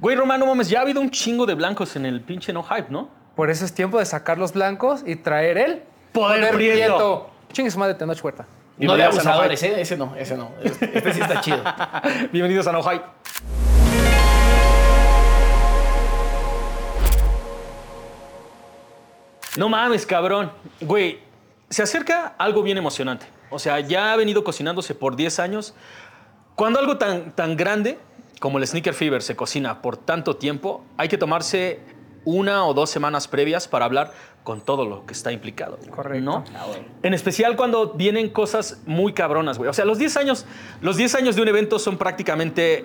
Güey, Romano, mames, ya ha habido un chingo de blancos en el pinche no hype, ¿no? Por eso es tiempo de sacar los blancos y traer el Poder prieto. Chingue su madre, Tenoch Huerta. No de abusadores, ¿eh? Ese no, ese no. Este, este sí está chido. Bienvenidos a No Hype. No mames, cabrón. Güey, se acerca algo bien emocionante. O sea, ya ha venido cocinándose por 10 años. Cuando algo tan, tan grande como el Sneaker Fever se cocina por tanto tiempo, hay que tomarse una o dos semanas previas para hablar con todo lo que está implicado. Correcto. ¿no? En especial cuando vienen cosas muy cabronas, güey. O sea, los 10 años, los 10 años de un evento son prácticamente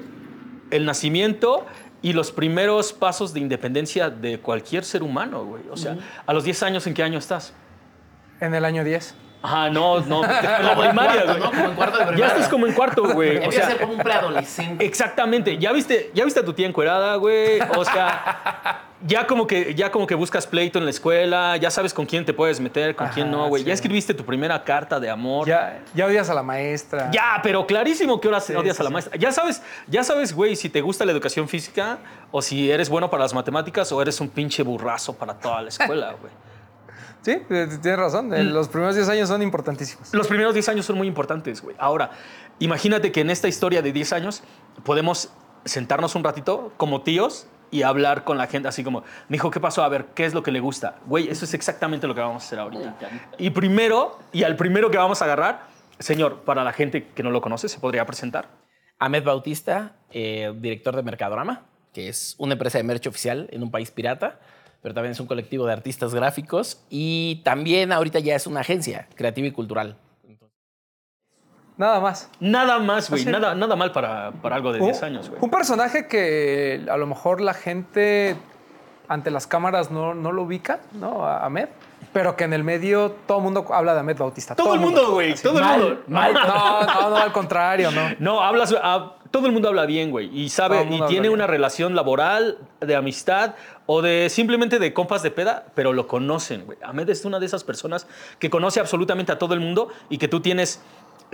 el nacimiento y los primeros pasos de independencia de cualquier ser humano, güey. O sea, a los 10 años, ¿en qué año estás? En el año 10. Ah, no, no, Como en cuarto. ¿no? Como en cuarto de Ya estás como en cuarto, güey. O Empieza a sea, ser como un preadolescente. Exactamente. ¿Ya viste, ya viste a tu tía encuerada, güey? O sea, ya como, que, ya como que buscas pleito en la escuela, ya sabes con quién te puedes meter, con quién Ajá, no, güey. sí. Ya escribiste tu primera carta de amor. Ya, ya odias a la maestra. Ya, pero clarísimo que ahora Sí, odias sí, a la maestra. Ya sabes, ya sabes, güey, si te gusta la educación física o si eres bueno para las matemáticas o eres un pinche burrazo para toda la escuela, güey. Sí, eh, tienes razón. eh, Los primeros 10 años son importantísimos. Los primeros 10 años son muy importantes, güey. Ahora, imagínate que en esta historia de 10 años podemos sentarnos un ratito como tíos y hablar con la gente así como, mijo, ¿qué pasó? A ver, ¿qué es lo que le gusta? Güey, eso es exactamente lo que vamos a hacer ahorita. Y primero, y al primero que vamos a agarrar, señor, para la gente que no lo conoce, ¿se podría presentar? Ahmed Bautista, eh, director de Mercadorama, que es una empresa de merch oficial en un país pirata, pero también es un colectivo de artistas gráficos y también ahorita ya es una agencia creativa y cultural. Nada más. Nada más, güey. Nada, nada mal para, para algo de 10 años, güey. Un personaje que a lo mejor la gente ante las cámaras no, no lo ubica, ¿no? A Ahmed. Pero que en el medio todo el mundo habla de Ahmed Bautista. Todo el mundo, güey. Todo el Mal, mundo. mal. No, no, no, al contrario, no. No, hablas, ah, todo el mundo habla bien, güey, y sabe, y tiene una relación laboral, de amistad o de simplemente de compas de peda, pero lo conocen, güey. Ahmed es una de esas personas que conoce absolutamente a todo el mundo y que tú tienes.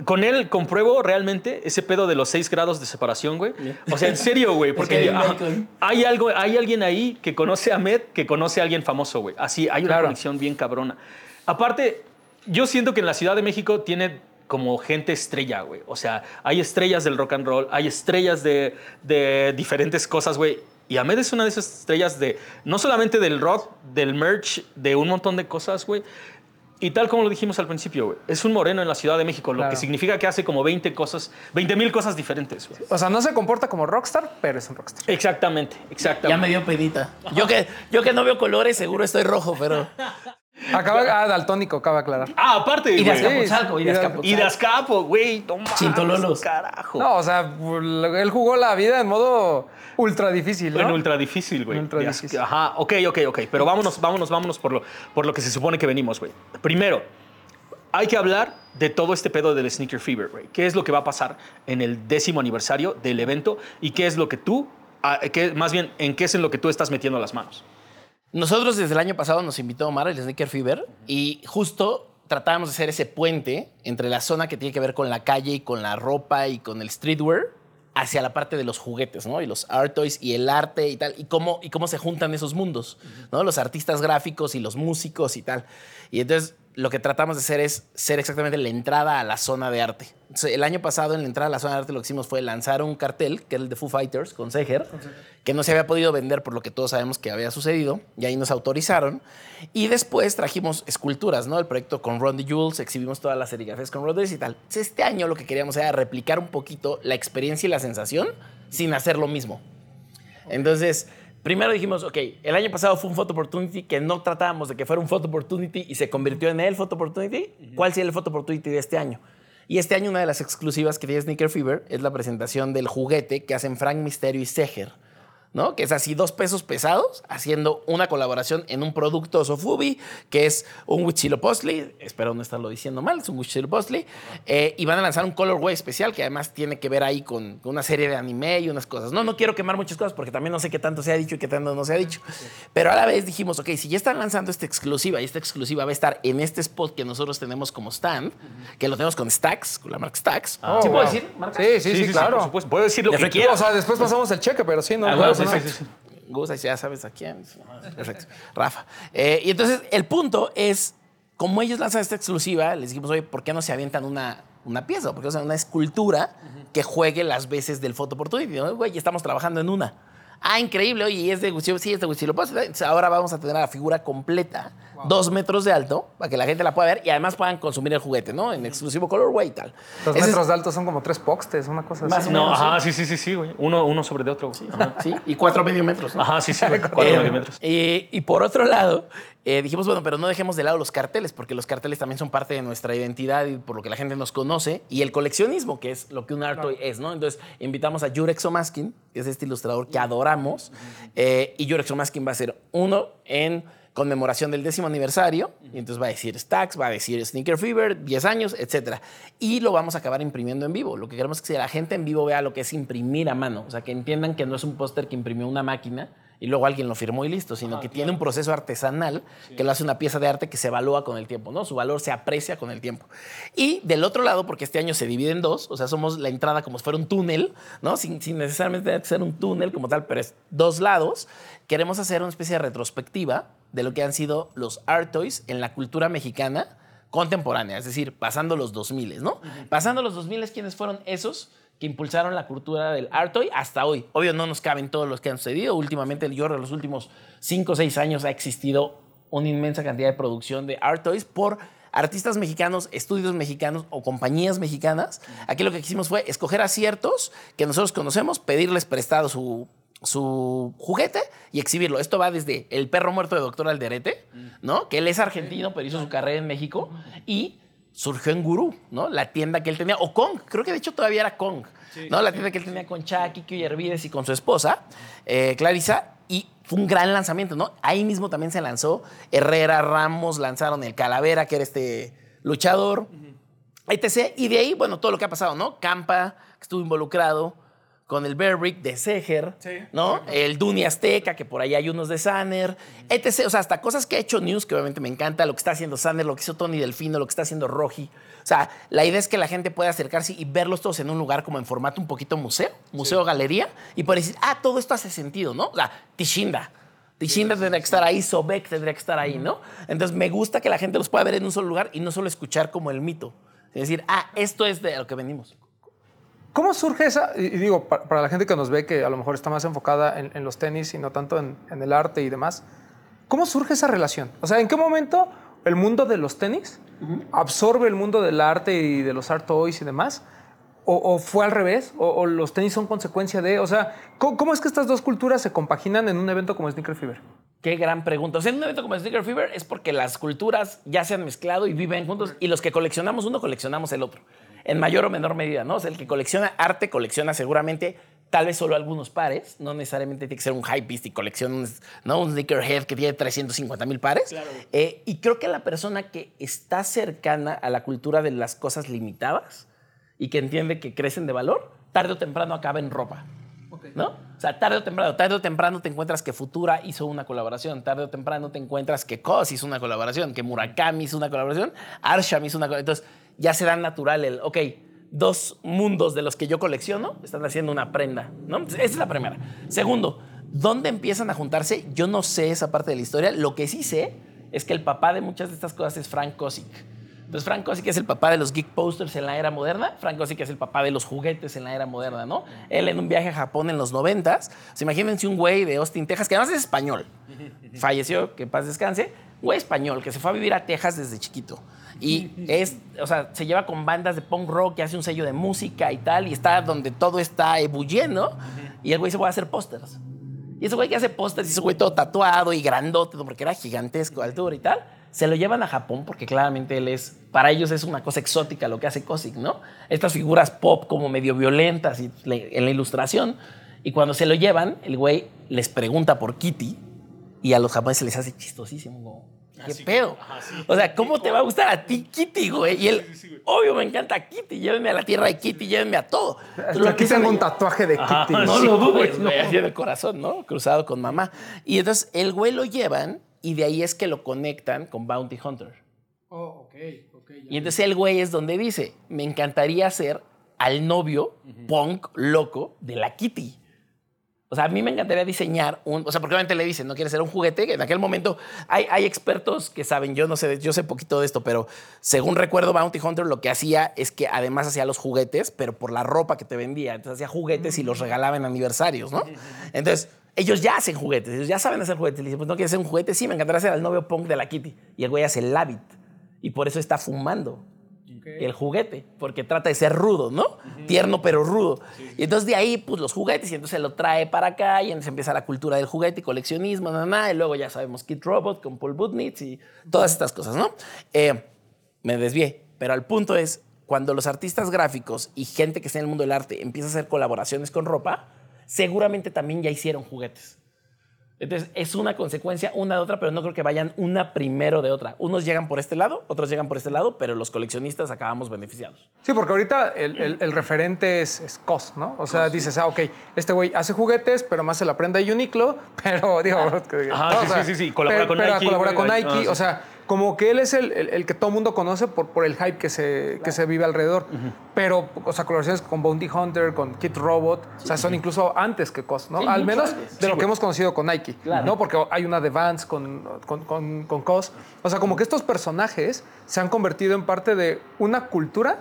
Con él compruebo realmente ese pedo de los seis grados de separación, güey. O sea, en serio, güey. Porque hay, algo, hay alguien ahí que conoce a Ahmed que conoce a alguien famoso, güey. Así, hay una Claro. conexión bien cabrona. Aparte, yo siento que en la Ciudad de México tiene como gente estrella, güey. O sea, hay estrellas del rock and roll, hay estrellas de, de diferentes cosas, güey. Y Ahmed es una de esas estrellas de, no solamente del rock, del merch, de un montón de cosas, güey. Y tal como lo dijimos al principio, güey, es un moreno en la Ciudad de México, lo que significa que hace como 20 cosas, 20 mil cosas diferentes, güey. O sea, no se comporta como rockstar, pero es un rockstar. Exactamente, exactamente. Ya me dio pedita. Yo que, yo que no veo colores, seguro estoy rojo, pero... Acaba, ah, daltónico, cabe aclarar. Ah, aparte, Y de güey. Azcapotzalco, y de Y de- Azcapotzalco. Y de Azcapo, güey, mames, Chintololos. carajo. No, o sea, él jugó la vida en modo ultra difícil, ¿no? En ultra difícil, güey. Ultra De difícil. Ajá, ok, ok, ok. Pero vámonos, vámonos, vámonos por lo, por lo que se supone que venimos, güey. Primero, hay que hablar de todo este pedo del Sneaker Fever, güey. ¿Qué es lo que va a pasar en el décimo aniversario del evento? Y qué es lo que tú, ah, qué- más bien, en qué es en lo que tú estás metiendo las manos. Nosotros desde el año pasado nos invitó Omar, el Sneaker Fever, y justo tratábamos de hacer ese puente entre la zona que tiene que ver con la calle y con la ropa y con el streetwear hacia la parte de los juguetes, ¿no? Y los art toys y el arte y tal, y cómo, y cómo se juntan esos mundos, ¿no? Los artistas gráficos y los músicos y tal. Y entonces lo que tratamos de hacer es ser exactamente la entrada a la zona de arte. Entonces, el año pasado en la entrada a la zona de arte lo que hicimos fue lanzar un cartel, que era el de Foo Fighters, con Seger, que no se había podido vender por lo que todos sabemos que había sucedido, y ahí nos autorizaron. Y después trajimos esculturas, ¿no? El proyecto con Ron Jules, exhibimos todas las serigrafías con Ron y tal. Entonces, este año lo que queríamos era replicar un poquito la experiencia y la sensación sin hacer lo mismo. Entonces, primero dijimos, ok, el año pasado fue un photo opportunity que no tratábamos de que fuera un photo opportunity y se convirtió en el photo opportunity. ¿Cuál sería el photo opportunity de este año? Y este año una de las exclusivas que tiene Sneaker Fever es la presentación del juguete que hacen Frank Misterio y Seger. ¿No? Que es así dos pesos pesados haciendo una colaboración en un producto Sofubi, que es un Huitzilopochtli, espero no estarlo diciendo mal, es un Huitzilopochtli, eh, y van a lanzar un colorway especial que además tiene que ver ahí con, una serie de anime y unas cosas. No, no quiero quemar muchas cosas porque también no sé qué tanto se ha dicho y qué tanto no se ha dicho. Pero a la vez dijimos, ok, si ya están lanzando esta exclusiva y esta exclusiva va a estar en este spot que nosotros tenemos como stand, que lo tenemos con Stacks, con la marca Stacks. Oh, ¿Sí puedo wow. decir? marca? Sí, sí, sí, claro. Puedo decir lo De que Friki. quieras. O sea, después pasamos el cheque, pero sí, no. Ah, bueno, Sí, sí, Perfecto. sí, Gus, ahí ya sabes a quién. Perfecto. Rafa. Eh, y entonces, el punto es, como ellos lanzan esta exclusiva, les dijimos, oye, ¿por qué no se avientan una, una pieza? ¿Por qué no se una escultura que juegue las veces del Photo Opportunity? ¿no? Güey, estamos trabajando en una. Ah, increíble, oye, y es de Huitzilopochtli, sí, es de Huitzilopochtli. Entonces, ahora vamos a tener la figura completa, dos metros de alto, para que la gente la pueda ver y además puedan consumir el juguete, ¿no? En exclusivo colorway y tal. Los Ese es- metros de alto son como tres postes, una cosa Más así. o No, ajá, sí, sí, sí, sí, güey. Uno, uno sobre de otro, güey. Ajá. Sí, y cuatro medio metros. ¿no? Ajá, sí, sí, güey. Cuatro Eh, milímetros. eh, y por otro lado, eh, dijimos, bueno, pero no dejemos de lado los carteles, porque los carteles también son parte de nuestra identidad y por lo que la gente nos conoce, y el coleccionismo, que es lo que un art toy es, ¿no? Entonces, invitamos a Jurek Somaskin, que es este ilustrador que adoramos, eh, y Jurek Somaskin va a ser uno en conmemoración del décimo aniversario, y entonces va a decir Stacks, va a decir Sneaker Fever, 10 años, etc. Y lo vamos a acabar imprimiendo en vivo. Lo que queremos es que la gente en vivo vea lo que es imprimir a mano, o sea, que entiendan que no es un póster que imprimió una máquina y luego alguien lo firmó y listo, sino que tiene un proceso artesanal que lo hace una pieza de arte que se evalúa con el tiempo, ¿no? Su valor se aprecia con el tiempo. Y del otro lado, porque este año se divide en dos, o sea, somos la entrada como si fuera un túnel, ¿no? Sin, sin necesariamente tener que ser un túnel como tal, pero es dos lados. Queremos hacer una especie de retrospectiva de lo que han sido los art toys en la cultura mexicana contemporánea, es decir, pasando los 2000, ¿no? Pasando los 2000, ¿quiénes fueron esos? Que impulsaron la cultura del art toy hasta hoy. Obvio, no nos caben todos los que han sucedido. Últimamente, yo en los últimos 5 o 6 años ha existido una inmensa cantidad de producción de art toys por artistas mexicanos, estudios mexicanos o compañías mexicanas. Aquí lo que quisimos fue escoger aciertos que nosotros conocemos, pedirles prestado su, su juguete y exhibirlo. Esto va desde El perro muerto de Doctor Alderete, ¿no? Que él es argentino, pero hizo su carrera en México y surgió en Gurú, ¿no? La tienda que él tenía, o Kong, creo que de hecho todavía era Kong, ¿no? La tienda que él tenía con Chucky, Kio Hervides y con su esposa, eh, Clarisa, y fue un gran lanzamiento, ¿no? Ahí mismo también se lanzó Herrera, Ramos, lanzaron el Calavera, que era este luchador, etc. Y de ahí, bueno, todo lo que ha pasado, ¿no? Campa, que estuvo involucrado con el Bear Brick de Seger, ¿no? El Duni Azteca, que por ahí hay unos de Sanner, etc. O sea, hasta cosas que ha hecho News, que obviamente me encanta, lo que está haciendo Sanner, lo que hizo Tony Delfino, lo que está haciendo Roji. O sea, la idea es que la gente pueda acercarse y verlos todos en un lugar como en formato un poquito museo, museo-galería, y poder decir, ah, todo esto hace sentido, ¿no? O sea, Tishinda. Tishinda tendría que estar ahí, Sobek tendría que estar ahí, ¿no? Entonces me gusta que la gente los pueda ver en un solo lugar y no solo escuchar como el mito. Es decir, ah, esto es de lo que venimos. ¿Cómo surge esa? Y y digo, pa- para, la gente que nos ve, que a lo mejor está más enfocada en, en los tenis y no tanto en, en el arte y demás, ¿cómo surge esa relación? O sea, ¿en qué momento el mundo de los tenis absorbe el mundo del arte y de los art toys y demás? ¿O, o fue al revés? ¿O, o los tenis son consecuencia de...? O sea, ¿cómo, cómo es que estas dos culturas se compaginan en un evento como Sneaker Fever? Qué gran pregunta. O sea, en un evento como Sneaker Fever es porque las culturas ya se han mezclado y viven juntos y los que coleccionamos uno, coleccionamos el otro. En mayor o menor medida, ¿no? O sea, el que colecciona arte colecciona seguramente tal vez solo algunos pares, no necesariamente tiene que ser un hypebeast y colecciona un, ¿no? un sneakerhead que tiene 350 mil pares. Eh, y creo que la persona que está cercana a la cultura de las cosas limitadas y que entiende que crecen de valor, tarde o temprano acaba en ropa. ¿no? O sea, tarde o temprano, tarde o temprano te encuentras que Futura hizo una colaboración, tarde o temprano te encuentras que Cos hizo una colaboración, que Murakami hizo una colaboración, Arsham hizo una colaboración. Entonces, ya se da natural el, ok, dos mundos de los que yo colecciono están haciendo una prenda, ¿no? Esa es la primera. Segundo, ¿dónde empiezan a juntarse? Yo no sé esa parte de la historia. Lo que sí sé es que el papá de muchas de estas cosas es Frank Kosick. Entonces, Frank Kosick es el papá de los geek posters en la era moderna. Frank Kosick es el papá de los juguetes en la era moderna, ¿no? Él en un viaje a Japón en los noventas. Se imagínense un güey de Austin, Texas, que además es español. Falleció, que paz descanse. Güey español que se fue a vivir a Texas desde chiquito. Y es, o sea, se lleva con bandas de punk rock y hace un sello de música y tal. Y está donde todo está ebulliendo. Y el güey se va a hacer pósters. Y ese güey que hace pósters, y ese güey todo tatuado y grandote, porque era gigantesco de altura y tal, se lo llevan a Japón porque claramente él es, para ellos es una cosa exótica lo que hace Kosick, ¿no? Estas figuras pop como medio violentas y en la ilustración. Y cuando se lo llevan, el güey les pregunta por Kitty y a los japoneses les hace chistosísimo. como, ¿Qué pedo? O sea, ¿cómo te va a gustar a ti Kitty, güey? Y él, obvio, me encanta Kitty. Llévenme a la tierra de Kitty, llévenme a todo. Entonces, Aquí tengo un tatuaje de Ajá, Kitty. no Sí, lo dudes, güey, así el corazón, ¿no? Cruzado con mamá. Y entonces el güey lo llevan y de ahí es que lo conectan con Bounty Hunter. Oh, ok, ok. Y entonces el güey es donde dice, me encantaría ser al novio punk loco de la Kitty. O sea, a mí me encantaría diseñar un. O sea, porque obviamente le dicen, no quiere ser un juguete. En aquel momento hay, hay expertos que saben, yo no sé, yo sé poquito de esto, pero según recuerdo, Bounty Hunter lo que hacía es que además hacía los juguetes, pero por la ropa que te vendía. Entonces hacía juguetes y los regalaba en aniversarios, ¿no? Entonces, ellos ya hacen juguetes, ellos ya saben hacer juguetes. Le dicen, pues no quieres hacer un juguete, sí, me encantaría hacer al novio punk de la Kitty. Y el güey hace el Labbit. Y por eso está fumando el juguete, porque trata de ser rudo, ¿no? Tierno pero rudo. Y entonces de ahí, pues los juguetes, y entonces lo trae para acá, y entonces empieza la cultura del juguete y coleccionismo, nada, y luego ya sabemos Kid Robot con Paul Budnitz y todas estas cosas, ¿no? Eh, me desvié, pero al punto es, cuando los artistas gráficos y gente que está en el mundo del arte empieza a hacer colaboraciones con ropa, seguramente también ya hicieron juguetes. Entonces, es una consecuencia una de otra, pero no creo que vayan una primero de otra. Unos llegan por este lado, otros llegan por este lado, pero los coleccionistas acabamos beneficiados. Sí, porque ahorita el, el- el referente es, es COS, ¿no? O sea, dices, ah, ok, este güey hace juguetes, pero más se la prenda a Uniqlo, pero digo... que- Ajá, ¿no? sí, O sea, sí, sí, sí, colabora pero- con pero Nike, colabora con ah, Nike, o sea, como que él es el, el- el que todo mundo conoce por, por el hype que se, que se vive alrededor. Pero, o sea, colaboraciones con Bounty Hunter, con Kid Robot, o sea, son incluso antes que COS, ¿no? Sí, Al menos antes. de lo que hemos conocido con Nike, ¿no? Porque hay una de Vans con, con, con, con COS. O sea, como que estos personajes se han convertido en parte de una cultura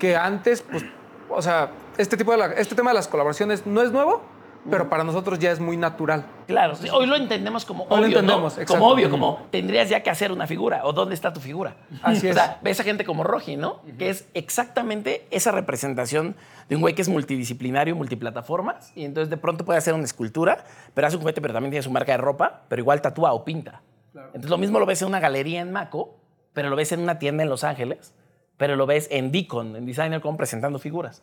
que antes, pues, o sea, este, tipo de la- este tema de las colaboraciones no es nuevo, pero para nosotros ya es muy natural. Claro, sí, hoy lo entendemos como Hoy lo obvio, entendemos, ¿no? Como obvio, como tendrías ya que hacer una figura o dónde está tu figura. Así O es. sea, ves a gente como Roji, ¿no? Que es exactamente esa representación de un güey que es multidisciplinario, multiplataformas, y entonces de pronto puede hacer una escultura, pero hace un juguete, pero también tiene su marca de ropa, pero igual tatúa o pinta. Entonces lo mismo lo ves en una galería en Maco, pero lo ves en una tienda en Los Ángeles, pero lo ves en Deacon, en Designer.com presentando figuras.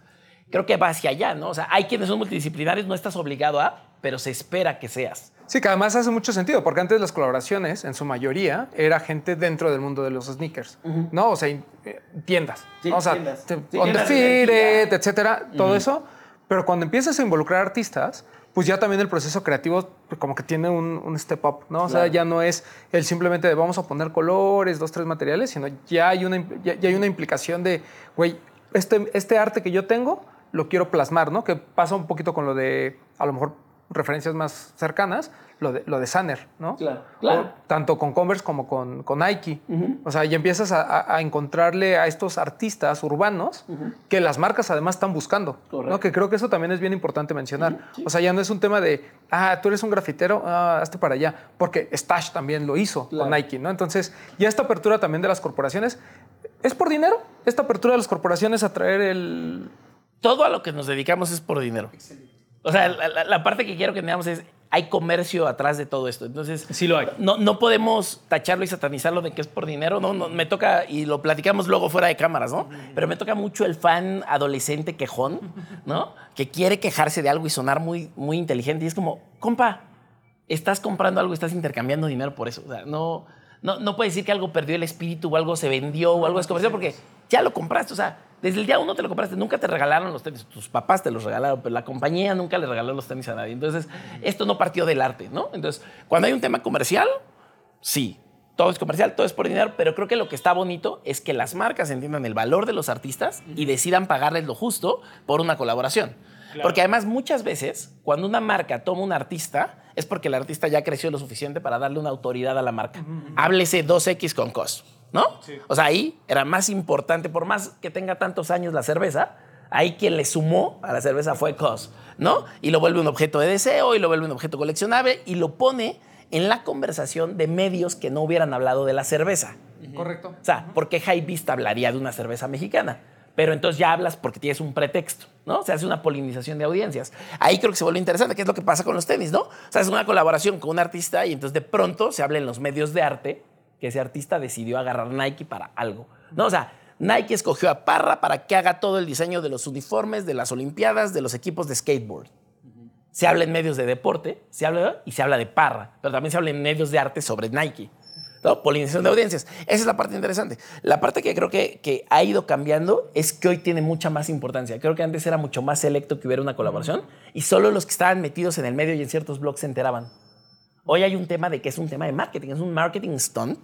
Creo que va hacia allá, ¿no? O sea, hay quienes son multidisciplinarios, no estás obligado a, pero se espera que seas. Sí, que además hace mucho sentido, porque antes las colaboraciones, en su mayoría, era gente dentro del mundo de los sneakers, ¿no? O sea, eh, tiendas, Sí, ¿no? o sea, tiendas. te- Sí, On the tiendas de Fitted, energía. etcétera, todo eso. Pero cuando empiezas a involucrar artistas, pues ya también el proceso creativo como que tiene un, un step up, ¿no? O sea, Claro. ya no es el simplemente de vamos a poner colores, dos, tres materiales, sino ya hay una, ya, ya hay una implicación de, güey, este, este arte que yo tengo lo quiero plasmar, ¿no? Que pasa un poquito con lo de, a lo mejor, referencias más cercanas, lo de, lo de Sanner, ¿no? Claro, claro. O tanto con Converse como con, con Nike. O sea, ya empiezas a, a- encontrarle a estos artistas urbanos que las marcas además están buscando. Correcto. ¿no? Que creo que eso también es bien importante mencionar. O sea, ya no es un tema de, ah, tú eres un grafitero, ah, hazte para allá. Porque Stash también lo hizo Claro. con Nike, ¿no? Entonces, ya esta apertura también de las corporaciones, ¿es por dinero? Esta apertura de las corporaciones a traer el... todo a lo que nos dedicamos es por dinero. O sea, la, la- la parte que quiero que veamos es, hay comercio atrás de todo esto. Entonces, Sí lo hay. No, no podemos tacharlo y satanizarlo de que es por dinero. No, no, me toca, y lo platicamos luego fuera de cámaras, ¿no? Pero me toca mucho el fan adolescente quejón, ¿no? Que quiere quejarse de algo y sonar muy, muy inteligente. Y es como, compa, estás comprando algo, estás intercambiando dinero por eso. O sea, no, no, no puedes decir que algo perdió el espíritu o algo se vendió o algo es comercial porque ya lo compraste. O sea, desde el día uno te lo compraste. Nunca te regalaron los tenis. Tus papás te los regalaron, pero la compañía nunca le regaló los tenis a nadie. Entonces, esto no partió del arte, ¿no? Entonces, cuando hay un tema comercial, sí. Todo es comercial, todo es por dinero, pero creo que lo que está bonito es que las marcas entiendan el valor de los artistas y decidan pagarles lo justo por una colaboración. Porque además muchas veces cuando una marca toma un artista es porque el artista ya creció lo suficiente para darle una autoridad a la marca. Háblese 2X con COS, ¿no? O sea, ahí era más importante, por más que tenga tantos años la cerveza, ahí quien le sumó a la cerveza fue COS, ¿no? Y lo vuelve un objeto de deseo y lo vuelve un objeto coleccionable y lo pone en la conversación de medios que no hubieran hablado de la cerveza. Correcto. O sea, ¿por qué Vista hablaría de una cerveza mexicana? Pero entonces ya hablas porque tienes un pretexto, ¿no? Se hace una polinización de audiencias. Ahí creo que se vuelve interesante, que es lo que pasa con los tenis, ¿no? O sea, es una colaboración con un artista y entonces de pronto se habla en los medios de arte que ese artista decidió agarrar Nike para algo, ¿no? O sea, Nike escogió a Parra para que haga todo el diseño de los uniformes, de las Olimpiadas, de los equipos de skateboard. Se habla en medios de deporte, se habla y se habla de Parra, pero también se habla en medios de arte sobre Nike. ¿no? Polinización de audiencias. Esa es la parte interesante. La parte que creo que, que ha ido cambiando es que hoy tiene mucha más importancia. Creo que antes era mucho más selecto que hubiera una colaboración y solo los que estaban metidos en el medio y en ciertos blogs se enteraban. Hoy hay un tema de que es un tema de marketing, es un marketing stunt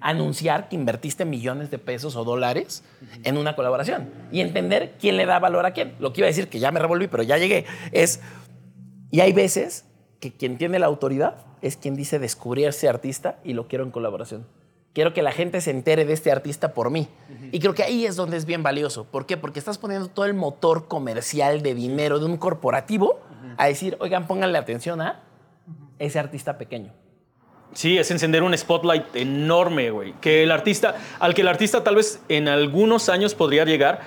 anunciar que invertiste millones de pesos o dólares en una colaboración y entender quién le da valor a quién. Lo que iba a decir, que ya me revolví, pero ya llegué, es Y hay veces que quien tiene la autoridad es quien dice descubrir a ese artista y lo quiero en colaboración. Quiero que la gente se entere de este artista por mí. Y creo que ahí es donde es bien valioso. ¿Por qué? Porque estás poniendo todo el motor comercial de dinero de un corporativo a decir, oigan, pónganle atención a ese artista pequeño. Sí, es encender un spotlight enorme, güey. Que el artista, al que el artista tal vez en algunos años podría llegar,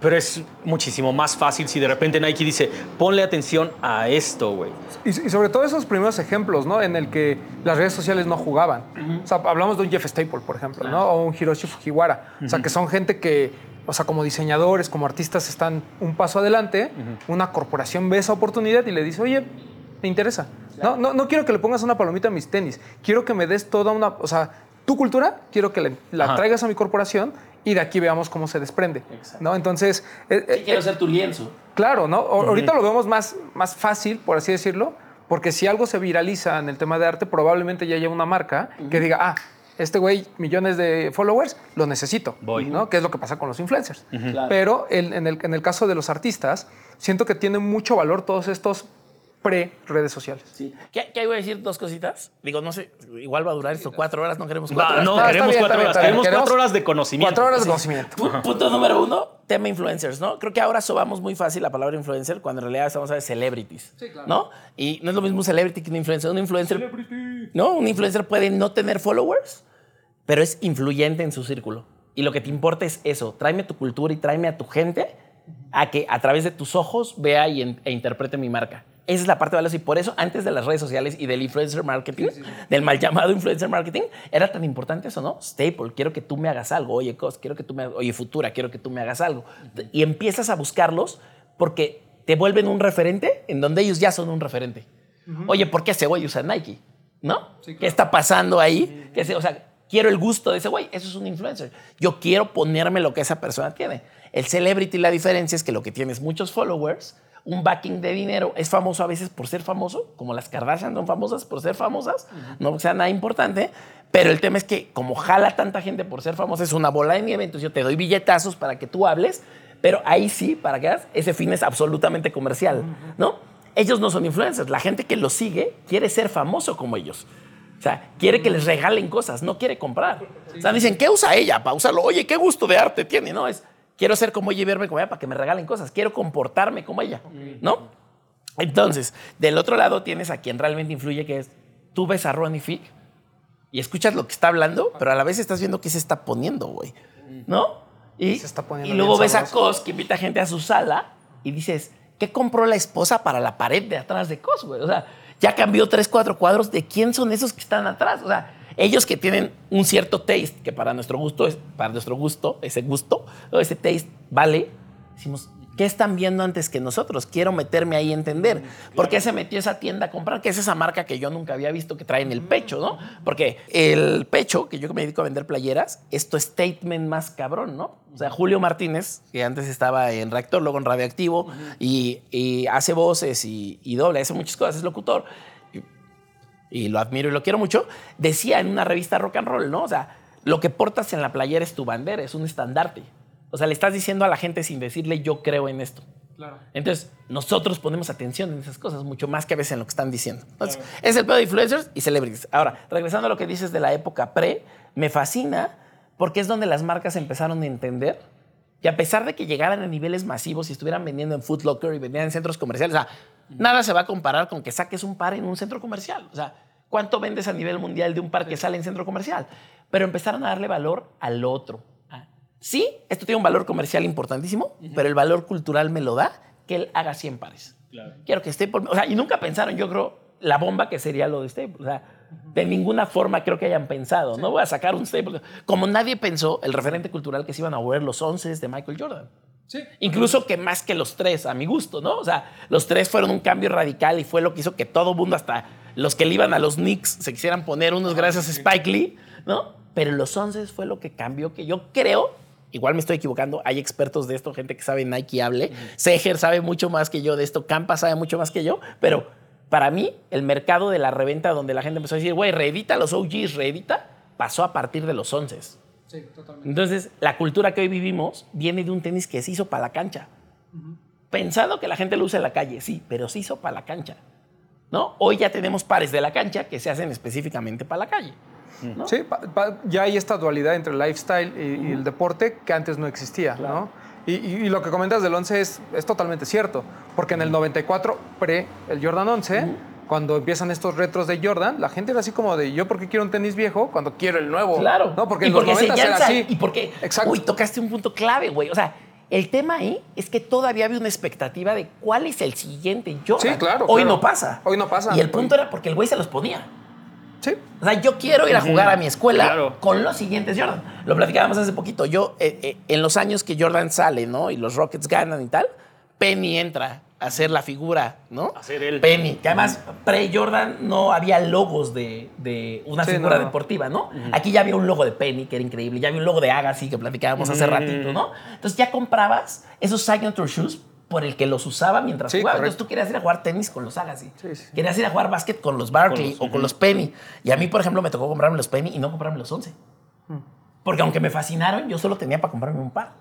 pero es muchísimo más fácil si de repente Nike dice, ponle atención a esto, güey. Y, y sobre todo esos primeros ejemplos, ¿no? En el que las redes sociales no jugaban. O sea, hablamos de un Jeff Staple, por ejemplo, ¿no? O un Hiroshi Fujiwara. O sea, que son gente que, o sea, como diseñadores, como artistas, están un paso adelante. Una corporación ve esa oportunidad y le dice, oye, me interesa. No, no, no quiero que le pongas una palomita a mis tenis. Quiero que me des toda una, o sea, tu cultura, quiero que le- la Ajá. traigas a mi corporación y de aquí veamos cómo se desprende. ¿no? Entonces, eh, eh, quiero ser tu lienzo. Claro, ¿no? O- Ahorita lo vemos más, más fácil, por así decirlo, porque si algo se viraliza en el tema de arte, probablemente ya haya una marca que diga, ah, este güey, millones de followers, lo necesito. Voy. ¿no? Que es lo que pasa con los influencers. Claro. Pero en, el, en el caso de los artistas, siento que tienen mucho valor todos estos pre-redes sociales. Sí. ¿Qué, qué voy a decir? Dos cositas. Digo, no sé, igual va a durar esto cuatro horas, no queremos cuatro horas. no, Ah, está queremos bien, cuatro bien, horas. Queremos Queremos cuatro horas de conocimiento. Cuatro horas de conocimiento. Pu- Punto número uno, tema influencers, ¿no? Creo que ahora sobamos muy fácil la palabra influencer cuando en realidad estamos hablando de celebrities, ¿no? Y no es lo mismo un celebrity que un influencer. Un influencer, ¿no? Un influencer puede no tener followers, pero es influyente en su círculo. Y lo que te importa es eso, tráeme tu cultura y tráeme a tu gente a que a través de tus ojos vea y en- e interprete mi marca. Esa es la parte valiosa y por eso antes de las redes sociales y del influencer marketing, del mal llamado influencer marketing, era tan importante eso, ¿no? Staple, quiero que tú me hagas algo. Oye, Cos, quiero que tú me Oye, Futura, quiero que tú me hagas algo. Y empiezas a buscarlos porque te vuelven un referente en donde ellos ya son un referente. Oye, ¿por qué ese güey usa Nike? ¿No? ¿Qué está pasando ahí? Que se- o sea, quiero el gusto de ese güey. Eso es un influencer. Yo quiero ponerme lo que esa persona tiene. El celebrity, la diferencia es que lo que tiene es muchos followers, un backing de dinero, es famoso a veces por ser famoso, como las Kardashian son famosas por ser famosas, no sea nada importante, pero el tema es que como jala tanta gente por ser famosa, es una bola de nieve, entonces yo te doy billetazos para que tú hables, pero ahí sí, para que hagas, ese fin es absolutamente comercial, ¿no? Ellos no son influencers, la gente que los sigue quiere ser famoso como ellos. O sea, quiere que les regalen cosas, no quiere comprar. O sea, dicen, ¿qué usa ella para usarlo? Oye, ¿qué gusto de arte tiene? No, es, quiero ser como ella y verme como ella para que me regalen cosas. Quiero comportarme como ella, ¿no? Entonces, del otro lado tienes a quien realmente influye, que es, tú ves a Ronnie Fick y escuchas lo que está hablando, pero a la vez estás viendo qué se está poniendo, güey, ¿no? Y, Se está poniendo y luego ves a. Cos que invita gente a su sala y dices, ¿qué compró la esposa para la pared de atrás de Cos, güey? O sea, ya cambió tres, cuatro cuadros. ¿De quién son esos que están atrás? O sea, ellos que tienen un cierto taste, que para nuestro gusto es, para nuestro gusto, ese gusto, ese taste vale, decimos, ¿qué están viendo antes que nosotros? Quiero meterme ahí a entender. ¿Por qué se metió esa tienda a comprar? Que es esa marca que yo nunca había visto que trae en el pecho, ¿no? Porque el pecho, que yo me dedico a vender playeras, es tu statement más cabrón, ¿no? O sea, Julio Martínez, que antes estaba en Reactor, luego en Radioactivo, y, y hace voces y, y doble, hace muchas cosas, es locutor y lo admiro y lo quiero mucho, decía en una revista rock and roll, ¿no? O sea, lo que portas en la playera es tu bandera, es un estandarte. O sea, le estás diciendo a la gente sin decirle yo creo en esto. Entonces, nosotros ponemos atención en esas cosas mucho más que a veces en lo que están diciendo. Entonces, es el pedo de influencers y celebrities. Ahora, regresando a lo que dices de la época pre, me fascina porque es donde las marcas empezaron a entender que a pesar de que llegaran a niveles masivos y estuvieran vendiendo en Foot Locker y vendían en centros comerciales, o sea, nada se va a comparar con que saques un par en un centro comercial. O sea, ¿cuánto vendes a nivel mundial de un par que sale en centro comercial? Pero empezaron a darle valor al otro. Ah, Sí, esto tiene un valor comercial importantísimo, pero el valor cultural me lo da que él haga 100 pares. Quiero que esté por... O sea, y nunca pensaron, yo creo, la bomba que sería lo de Staple. O sea, de ninguna forma creo que hayan pensado. No voy a sacar un Staple. Como nadie pensó el referente cultural que se iban a volver los 11 de Michael Jordan. Incluso que más que los tres, a mi gusto, ¿no? O sea, los tres fueron un cambio radical y fue lo que hizo que todo mundo, hasta los que le iban a los Knicks, se quisieran poner unos gracias a Spike Lee, ¿no? Pero los 11 fue lo que cambió, que yo creo, igual me estoy equivocando, hay expertos de esto, gente que sabe Nike hable, Seger sabe mucho más que yo de esto, Campa sabe mucho más que yo, pero para mí, el mercado de la reventa donde la gente empezó a decir, güey, reedita los OGs, reedita, pasó a partir de los 11. Sí, totalmente. Entonces, la cultura que hoy vivimos viene de un tenis que se hizo para la cancha. Pensado que la gente lo usa en la calle, sí, pero se hizo para la cancha. ¿no? Hoy ya tenemos pares de la cancha que se hacen específicamente para la calle. ¿no? Sí, pa- pa- ya hay esta dualidad entre el lifestyle y, y el deporte que antes no existía, ¿no? Y, y- y lo que comentas del 11 es, es totalmente cierto, porque en el 94, pre el Jordan 11, cuando empiezan estos retros de Jordan, la gente era así como de, ¿yo por qué quiero un tenis viejo cuando quiero el nuevo? Claro. ¿No? Porque y en los porque se 90 era llanza, así. Y porque, Exacto. uy, tocaste un punto clave, güey. O sea, el tema ahí es que todavía había una expectativa de cuál es el siguiente Jordan. Sí, claro, Hoy claro. no pasa. Hoy no pasa. Y el punto era porque el güey se los ponía. Sí. O sea, yo quiero ir a jugar a mi escuela Claro. con los siguientes Jordan. Lo platicábamos hace poquito. Yo, eh, eh, en los años que Jordan sale, ¿no? Y los Rockets ganan y tal, Penny entra a ser la figura, ¿no? A ser él. Penny. Que además, pre-Jordan no había logos de, de una Sí, figura no. deportiva, ¿no? Aquí ya había un logo de Penny, que era increíble. Ya había un logo de Agassi, que platicábamos hace ratito, ¿no? Entonces ya comprabas esos signature shoes por el que los usaba mientras Sí, jugaba. correcto. Entonces tú querías ir a jugar tenis con los Agassi. Sí, sí. Querías ir a jugar básquet con los Barkley o con los Penny. Y a mí, por ejemplo, me tocó comprarme los Penny y no comprarme los 11. Porque aunque me fascinaron, yo solo tenía para comprarme un par.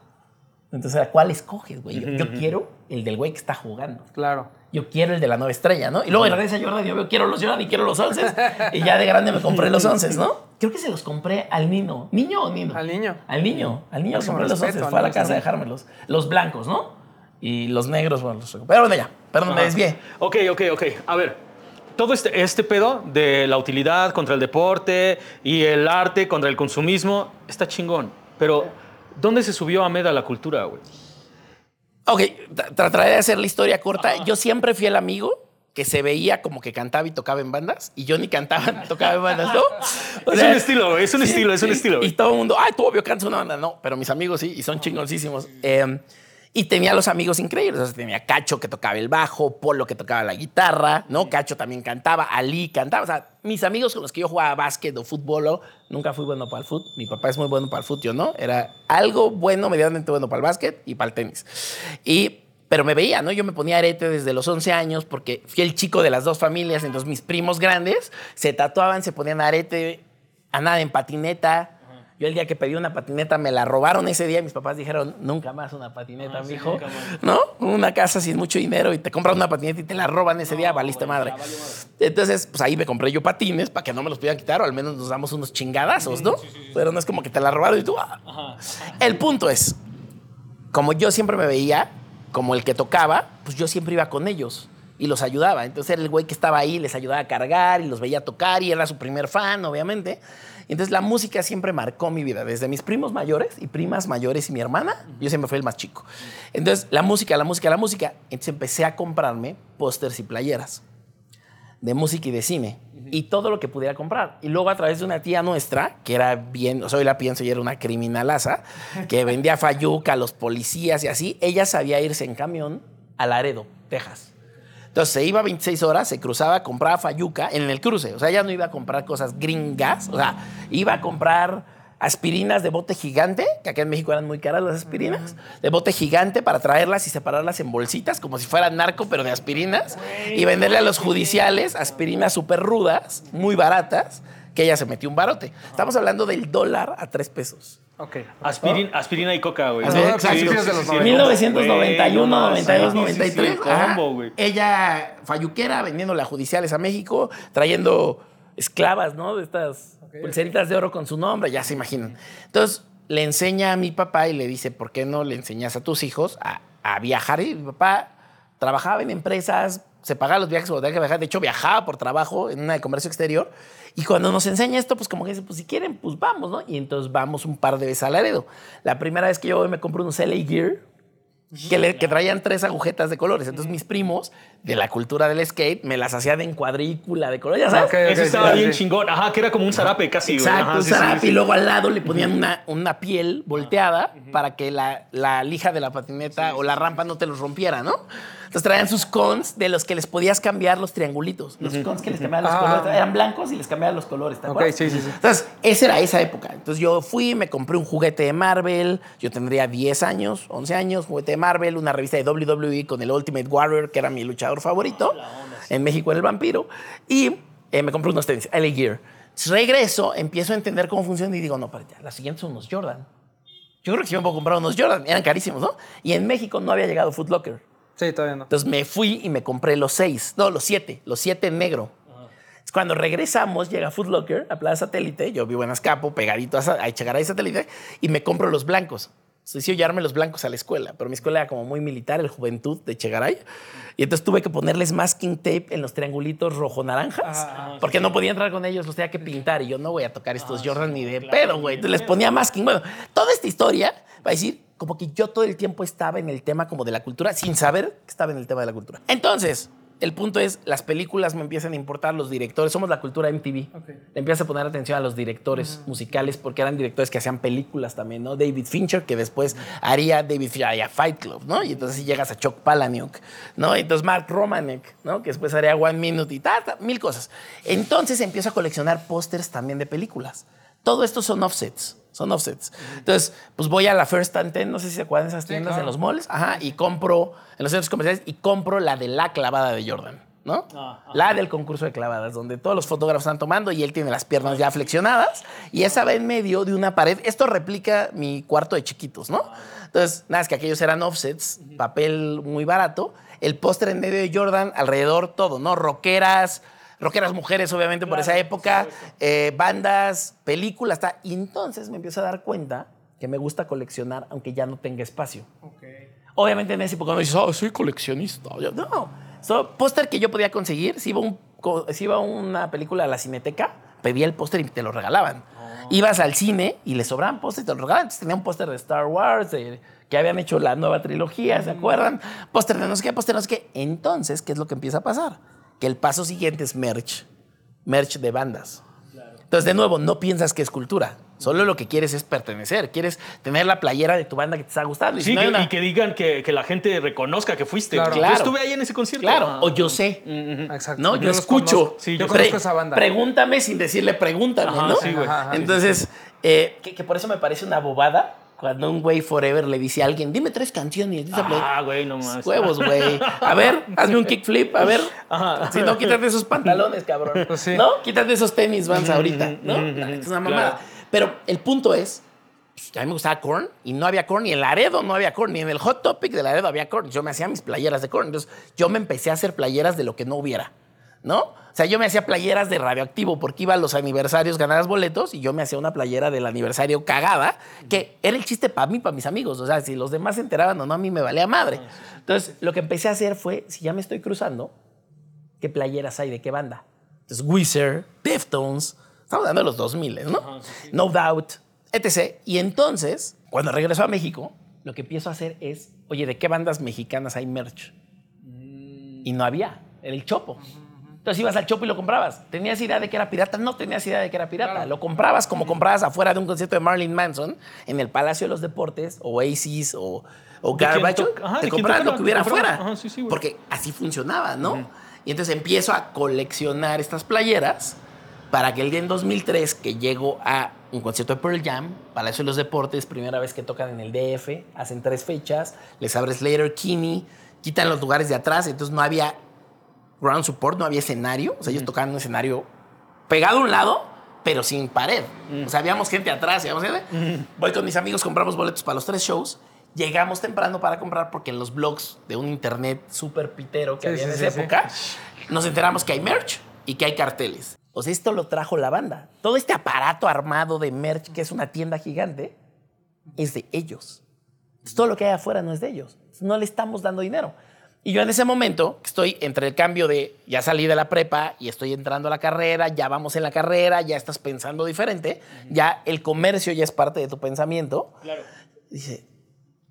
Entonces era, ¿cuál escoges, güey? Yo, yo quiero el del güey que está jugando. Claro. Yo quiero el de la nueva estrella, ¿no? Y luego regresa Jordan y yo veo, quiero los Jordan y quiero los 11. y ya de grande me compré los 11, ¿no? Creo que se los compré al niño. ¿Niño o niño? Al niño. Al niño. Al niño Máximo compré los respeto, 11. al Fue a la casa a dejármelos. Los blancos, ¿no? Y los negros, bueno, los Pero bueno, ya. Perdón, me desvié. Ok, ok, ok. A ver, todo este, este pedo de la utilidad contra el deporte y el arte contra el consumismo está chingón. Pero, ¿dónde se subió Ahmed a la cultura, güey? Ok, tra- trataré de hacer la historia corta. Yo siempre fui el amigo que se veía como que cantaba y tocaba en bandas y yo ni cantaba ni tocaba en bandas, ¿no? O Es un estilo, es un estilo, es un sí, estilo. Y todo el mundo, ay, tú obvio cantas una banda. No, pero mis amigos sí, y son chingoncísimos. Eh, y tenía los amigos increíbles. O sea, tenía Cacho que tocaba el bajo, Polo que tocaba la guitarra, ¿no? Cacho también cantaba, Ali cantaba. O sea, mis amigos con los que yo jugaba básquet o fútbol, o- nunca fui bueno para el fútbol. Mi papá es muy bueno para el fútbol, yo no. Era algo bueno, medianamente bueno para el básquet y para el tenis. Y pero me veía, ¿no? Yo me ponía arete desde los 11 años porque fui el chico de las dos familias, entonces mis primos grandes se tatuaban, se ponían arete, andaban en patineta. Yo el día que pedí una patineta me la robaron ese día y mis papás dijeron, nunca más una patineta, mijo. ¿No? Una casa sin mucho dinero y te compras una patineta y te la roban ese día, valiste madre. Entonces, pues ahí me compré yo patines para que no me los pudieran quitar o al menos nos damos unos chingadazos, ¿no? Pero no es como que te la robaron y tú... ah. El punto es, como yo siempre me veía como el que tocaba, pues yo siempre iba con ellos y los ayudaba. Entonces era el güey que estaba ahí, les ayudaba a cargar y los veía tocar y era su primer fan, obviamente. Entonces la música siempre marcó mi vida, desde mis primos mayores y primas mayores y mi hermana, yo siempre fui el más chico. Entonces la música, la música, la música. Entonces empecé a comprarme pósters y playeras de música y de cine y todo lo que pudiera comprar. Y luego a través de una tía nuestra, que era bien, o sea, hoy la pienso y era una criminalaza, que vendía fayuca a los policías y así, ella sabía irse en camión a Laredo, Texas. Entonces se iba 26 horas, se cruzaba, compraba fayuca en el cruce. O sea, ella no iba a comprar cosas gringas, o sea, iba a comprar aspirinas de bote gigante, que acá en México eran muy caras las aspirinas, de bote gigante para traerlas y separarlas en bolsitas, como si fueran narco, pero de aspirinas, y venderle a los judiciales aspirinas súper rudas, muy baratas, que ella se metió un barote. Estamos hablando del dólar a tres pesos. Ok. Aspirin- aspirina y coca, güey. Ah, Sí, principios sí, de los sí, sí. 1991, Güey, no 92, mames. Sí, sí, sí, 93. el ajá. combo, güey. Ella, falluquera, vendiéndole a judiciales a México, trayendo esclavas, ¿no? De estas pulseritas de oro con su nombre, ya se imaginan. Entonces, le enseña a mi papá y le dice, ¿por qué no le enseñas a tus hijos a, a viajar? Y mi papá trabajaba en empresas, se pagaba los viajes, tenía que viajar. de hecho viajaba por trabajo en una de comercio exterior. Y cuando nos enseña esto, pues como que dice, pues si quieren, pues vamos, ¿no? Y entonces vamos un par de veces a Laredo. La primera vez que yo voy me compro unos LA Gear, que, le- que traían tres agujetas de colores. Entonces mis primos de la cultura del skate me las hacían en cuadrícula de colores, ya sabes. Ok, Eso ok, estaba sí, bien sí. chingón. Ajá, que era como un zarape casi. Exacto, Ajá, un sí, sí, zarape, sí. y luego al lado le ponían una, una piel volteada para que la, la lija de la patineta o la rampa no te los rompiera, ¿no? Entonces traían sus cons de los que les podías cambiar los triangulitos. Los cons que les cambiaban los Ah. colores. Eran blancos y les cambiaban los colores, ¿te Ok, acuerdas? sí, sí, sí. Entonces, esa era esa época. Entonces yo fui, me compré un juguete de Marvel. Yo tendría 10 años, 11 años, juguete de Marvel, una revista de WWE con el Ultimate Warrior, que era mi luchador favorito. En México era el vampiro. Y eh, me compré unos tenis, LA Gear. Entonces, regreso, empiezo a entender cómo funciona y digo, no, para las siguientes son unos Jordan. Yo creo que sí me puedo comprar unos Jordan. Eran carísimos, ¿no? Y en México no había llegado Foot Locker. Sí, todavía no. Entonces me fui y me compré los seis, no, los siete, los siete en negro. Cuando regresamos, llega Food Locker a Plaza Satélite, yo vivo en Azcapo, pegadito a, a Echegaray Satélite, y me compro los blancos. Decido llevarme los blancos a la escuela, pero mi escuela era como muy militar, el Juventud de Echegaray. Y entonces tuve que ponerles masking tape en los triangulitos rojo-naranjas, porque no podía entrar con ellos, los tenía que pintar. Y yo no voy a tocar estos Jordan ni de pedo, güey. Entonces les ponía masking. Bueno, toda esta historia va a decir como que yo todo el tiempo estaba en el tema como de la cultura, sin saber que estaba en el tema de la cultura. Entonces, el punto es, las películas me empiezan a importar, los directores, somos la cultura MTV. Ok. Le empiezas a poner atención a los directores musicales porque eran directores que hacían películas también, ¿no? David Fincher, que después haría David Fincher, haría Fight Club, ¿no? Y entonces llegas a Chuck Palahniuk, ¿no? Y entonces Mark Romanek, ¿no? Que después haría One Minute y ta, ta, mil cosas. Entonces empiezo a coleccionar pósters también de películas. Todo esto son offsets. Son offsets. Entonces, pues voy a la First and Ten, no sé si se acuerdan de esas tiendas claro. en los malls, ajá, y compro, en los centros comerciales, y compro la de la clavada de Jordan, ¿no? Ah. La del concurso de clavadas, donde todos los fotógrafos están tomando y él tiene las piernas ya flexionadas, y esa va en medio de una pared. Esto replica mi cuarto de chiquitos, ¿no? Entonces, nada, es que aquellos eran offsets, papel muy barato, el póster en medio de Jordan, alrededor todo, ¿no? Rockeras, rockeras mujeres, obviamente, por esa época, eh, bandas, películas, ta. y entonces me empiezo a dar cuenta que me gusta coleccionar, aunque ya no tenga espacio. Obviamente en ese época no dices, oh, soy coleccionista. Yo, no. So, póster que yo podía conseguir, si iba, un si iba a una película a la cineteca, pedía el póster y te lo regalaban. Ibas al cine y le sobraban póster y te lo regalaban. Entonces tenía un póster de Star Wars, de- que habían hecho la nueva trilogía, ¿se acuerdan? Póster de no sé qué, póster de no sé qué. Entonces, ¿qué es lo que empieza a pasar? Que el paso siguiente es merch. Merch de bandas. Entonces, de nuevo, no piensas que es cultura. Solo lo que quieres es pertenecer. Quieres tener la playera de tu banda que te está gustando. Y Sí, no que- una- y que digan que, que la gente reconozca que fuiste. Claro. Yo estuve ahí en ese concierto. Claro, Ah. o yo sé. Exacto. No, yo, escucho. conozco. Sí, yo conozco esa banda. Pregúntame sin decirle pregúntame, Ajá, ¿no? sí, güey. Entonces, eh, que, que por eso me parece una bobada cuando un güey forever le dice a alguien, dime tres canciones. Dice, Ah, güey, no más. Huevos, güey. A ver, hazme un kickflip, a ver. Ajá. Si no, quítate esos pantalones, cabrón. Pues sí. ¿No? Quítate esos tenis Vans ahorita, ¿no? ujú, ujú, Es una mamada. claro. Pero el punto es, pues, a mí me gustaba Korn y no había Korn, ni en Laredo no había Korn, ni en el Hot Topic de Laredo había Korn. Yo me hacía mis playeras de Korn. Entonces, yo me empecé a hacer playeras de lo que no hubiera, ¿no? O sea, yo me hacía playeras de radioactivo porque iba a los aniversarios, ganabas boletos y yo me hacía una playera del aniversario cagada, que era el chiste para mí, para mis amigos. O sea, si los demás se enteraban o no, a mí me valía madre. Entonces, lo que empecé a hacer fue, si ya me estoy cruzando, ¿qué playeras hay de qué banda? Entonces, Wizard, Deftones, estamos hablando de los 2000, ¿no? No Doubt, etc. Y entonces, cuando regreso a México, lo que empiezo a hacer es, oye, ¿de qué bandas mexicanas hay merch? Y no había, era el Chopo. Entonces ibas al Chopo y lo comprabas. ¿Tenías idea de que era pirata? No tenías idea de que era pirata. Lo comprabas como comprabas afuera de un concierto de Marilyn Manson en el Palacio de los Deportes, Oasis o, o Garbage. Te de comprabas lo que hubiera afuera. Ajá, sí, sí, güey. Porque así funcionaba, ¿no? Y entonces empiezo a coleccionar estas playeras para que el día en 2003 que llego a un concierto de Pearl Jam, Palacio de los Deportes, primera vez que tocan en el DF, hacen tres fechas, les abres Later Kinney, quitan los lugares de atrás, entonces no había ground support, no había escenario, o sea, ellos tocaban un escenario pegado a un lado, pero sin pared. O sea, habíamos gente atrás, habíamos gente. Voy con mis amigos, compramos boletos para los tres shows. Llegamos temprano para comprar porque en los blogs de un internet súper pitero que Sí, había en sí, esa sí, época, nos enteramos que hay merch y que hay carteles. O sea, esto lo trajo la banda. Todo este aparato armado de merch, que es una tienda gigante, es de ellos. Entonces, todo lo que hay afuera no es de ellos. No le estamos dando dinero. Y yo en ese momento, estoy entre el cambio de ya salí de la prepa y estoy entrando a la carrera, ya vamos en la carrera, ya estás pensando diferente, ya el comercio ya es parte de tu pensamiento. Claro. Dice,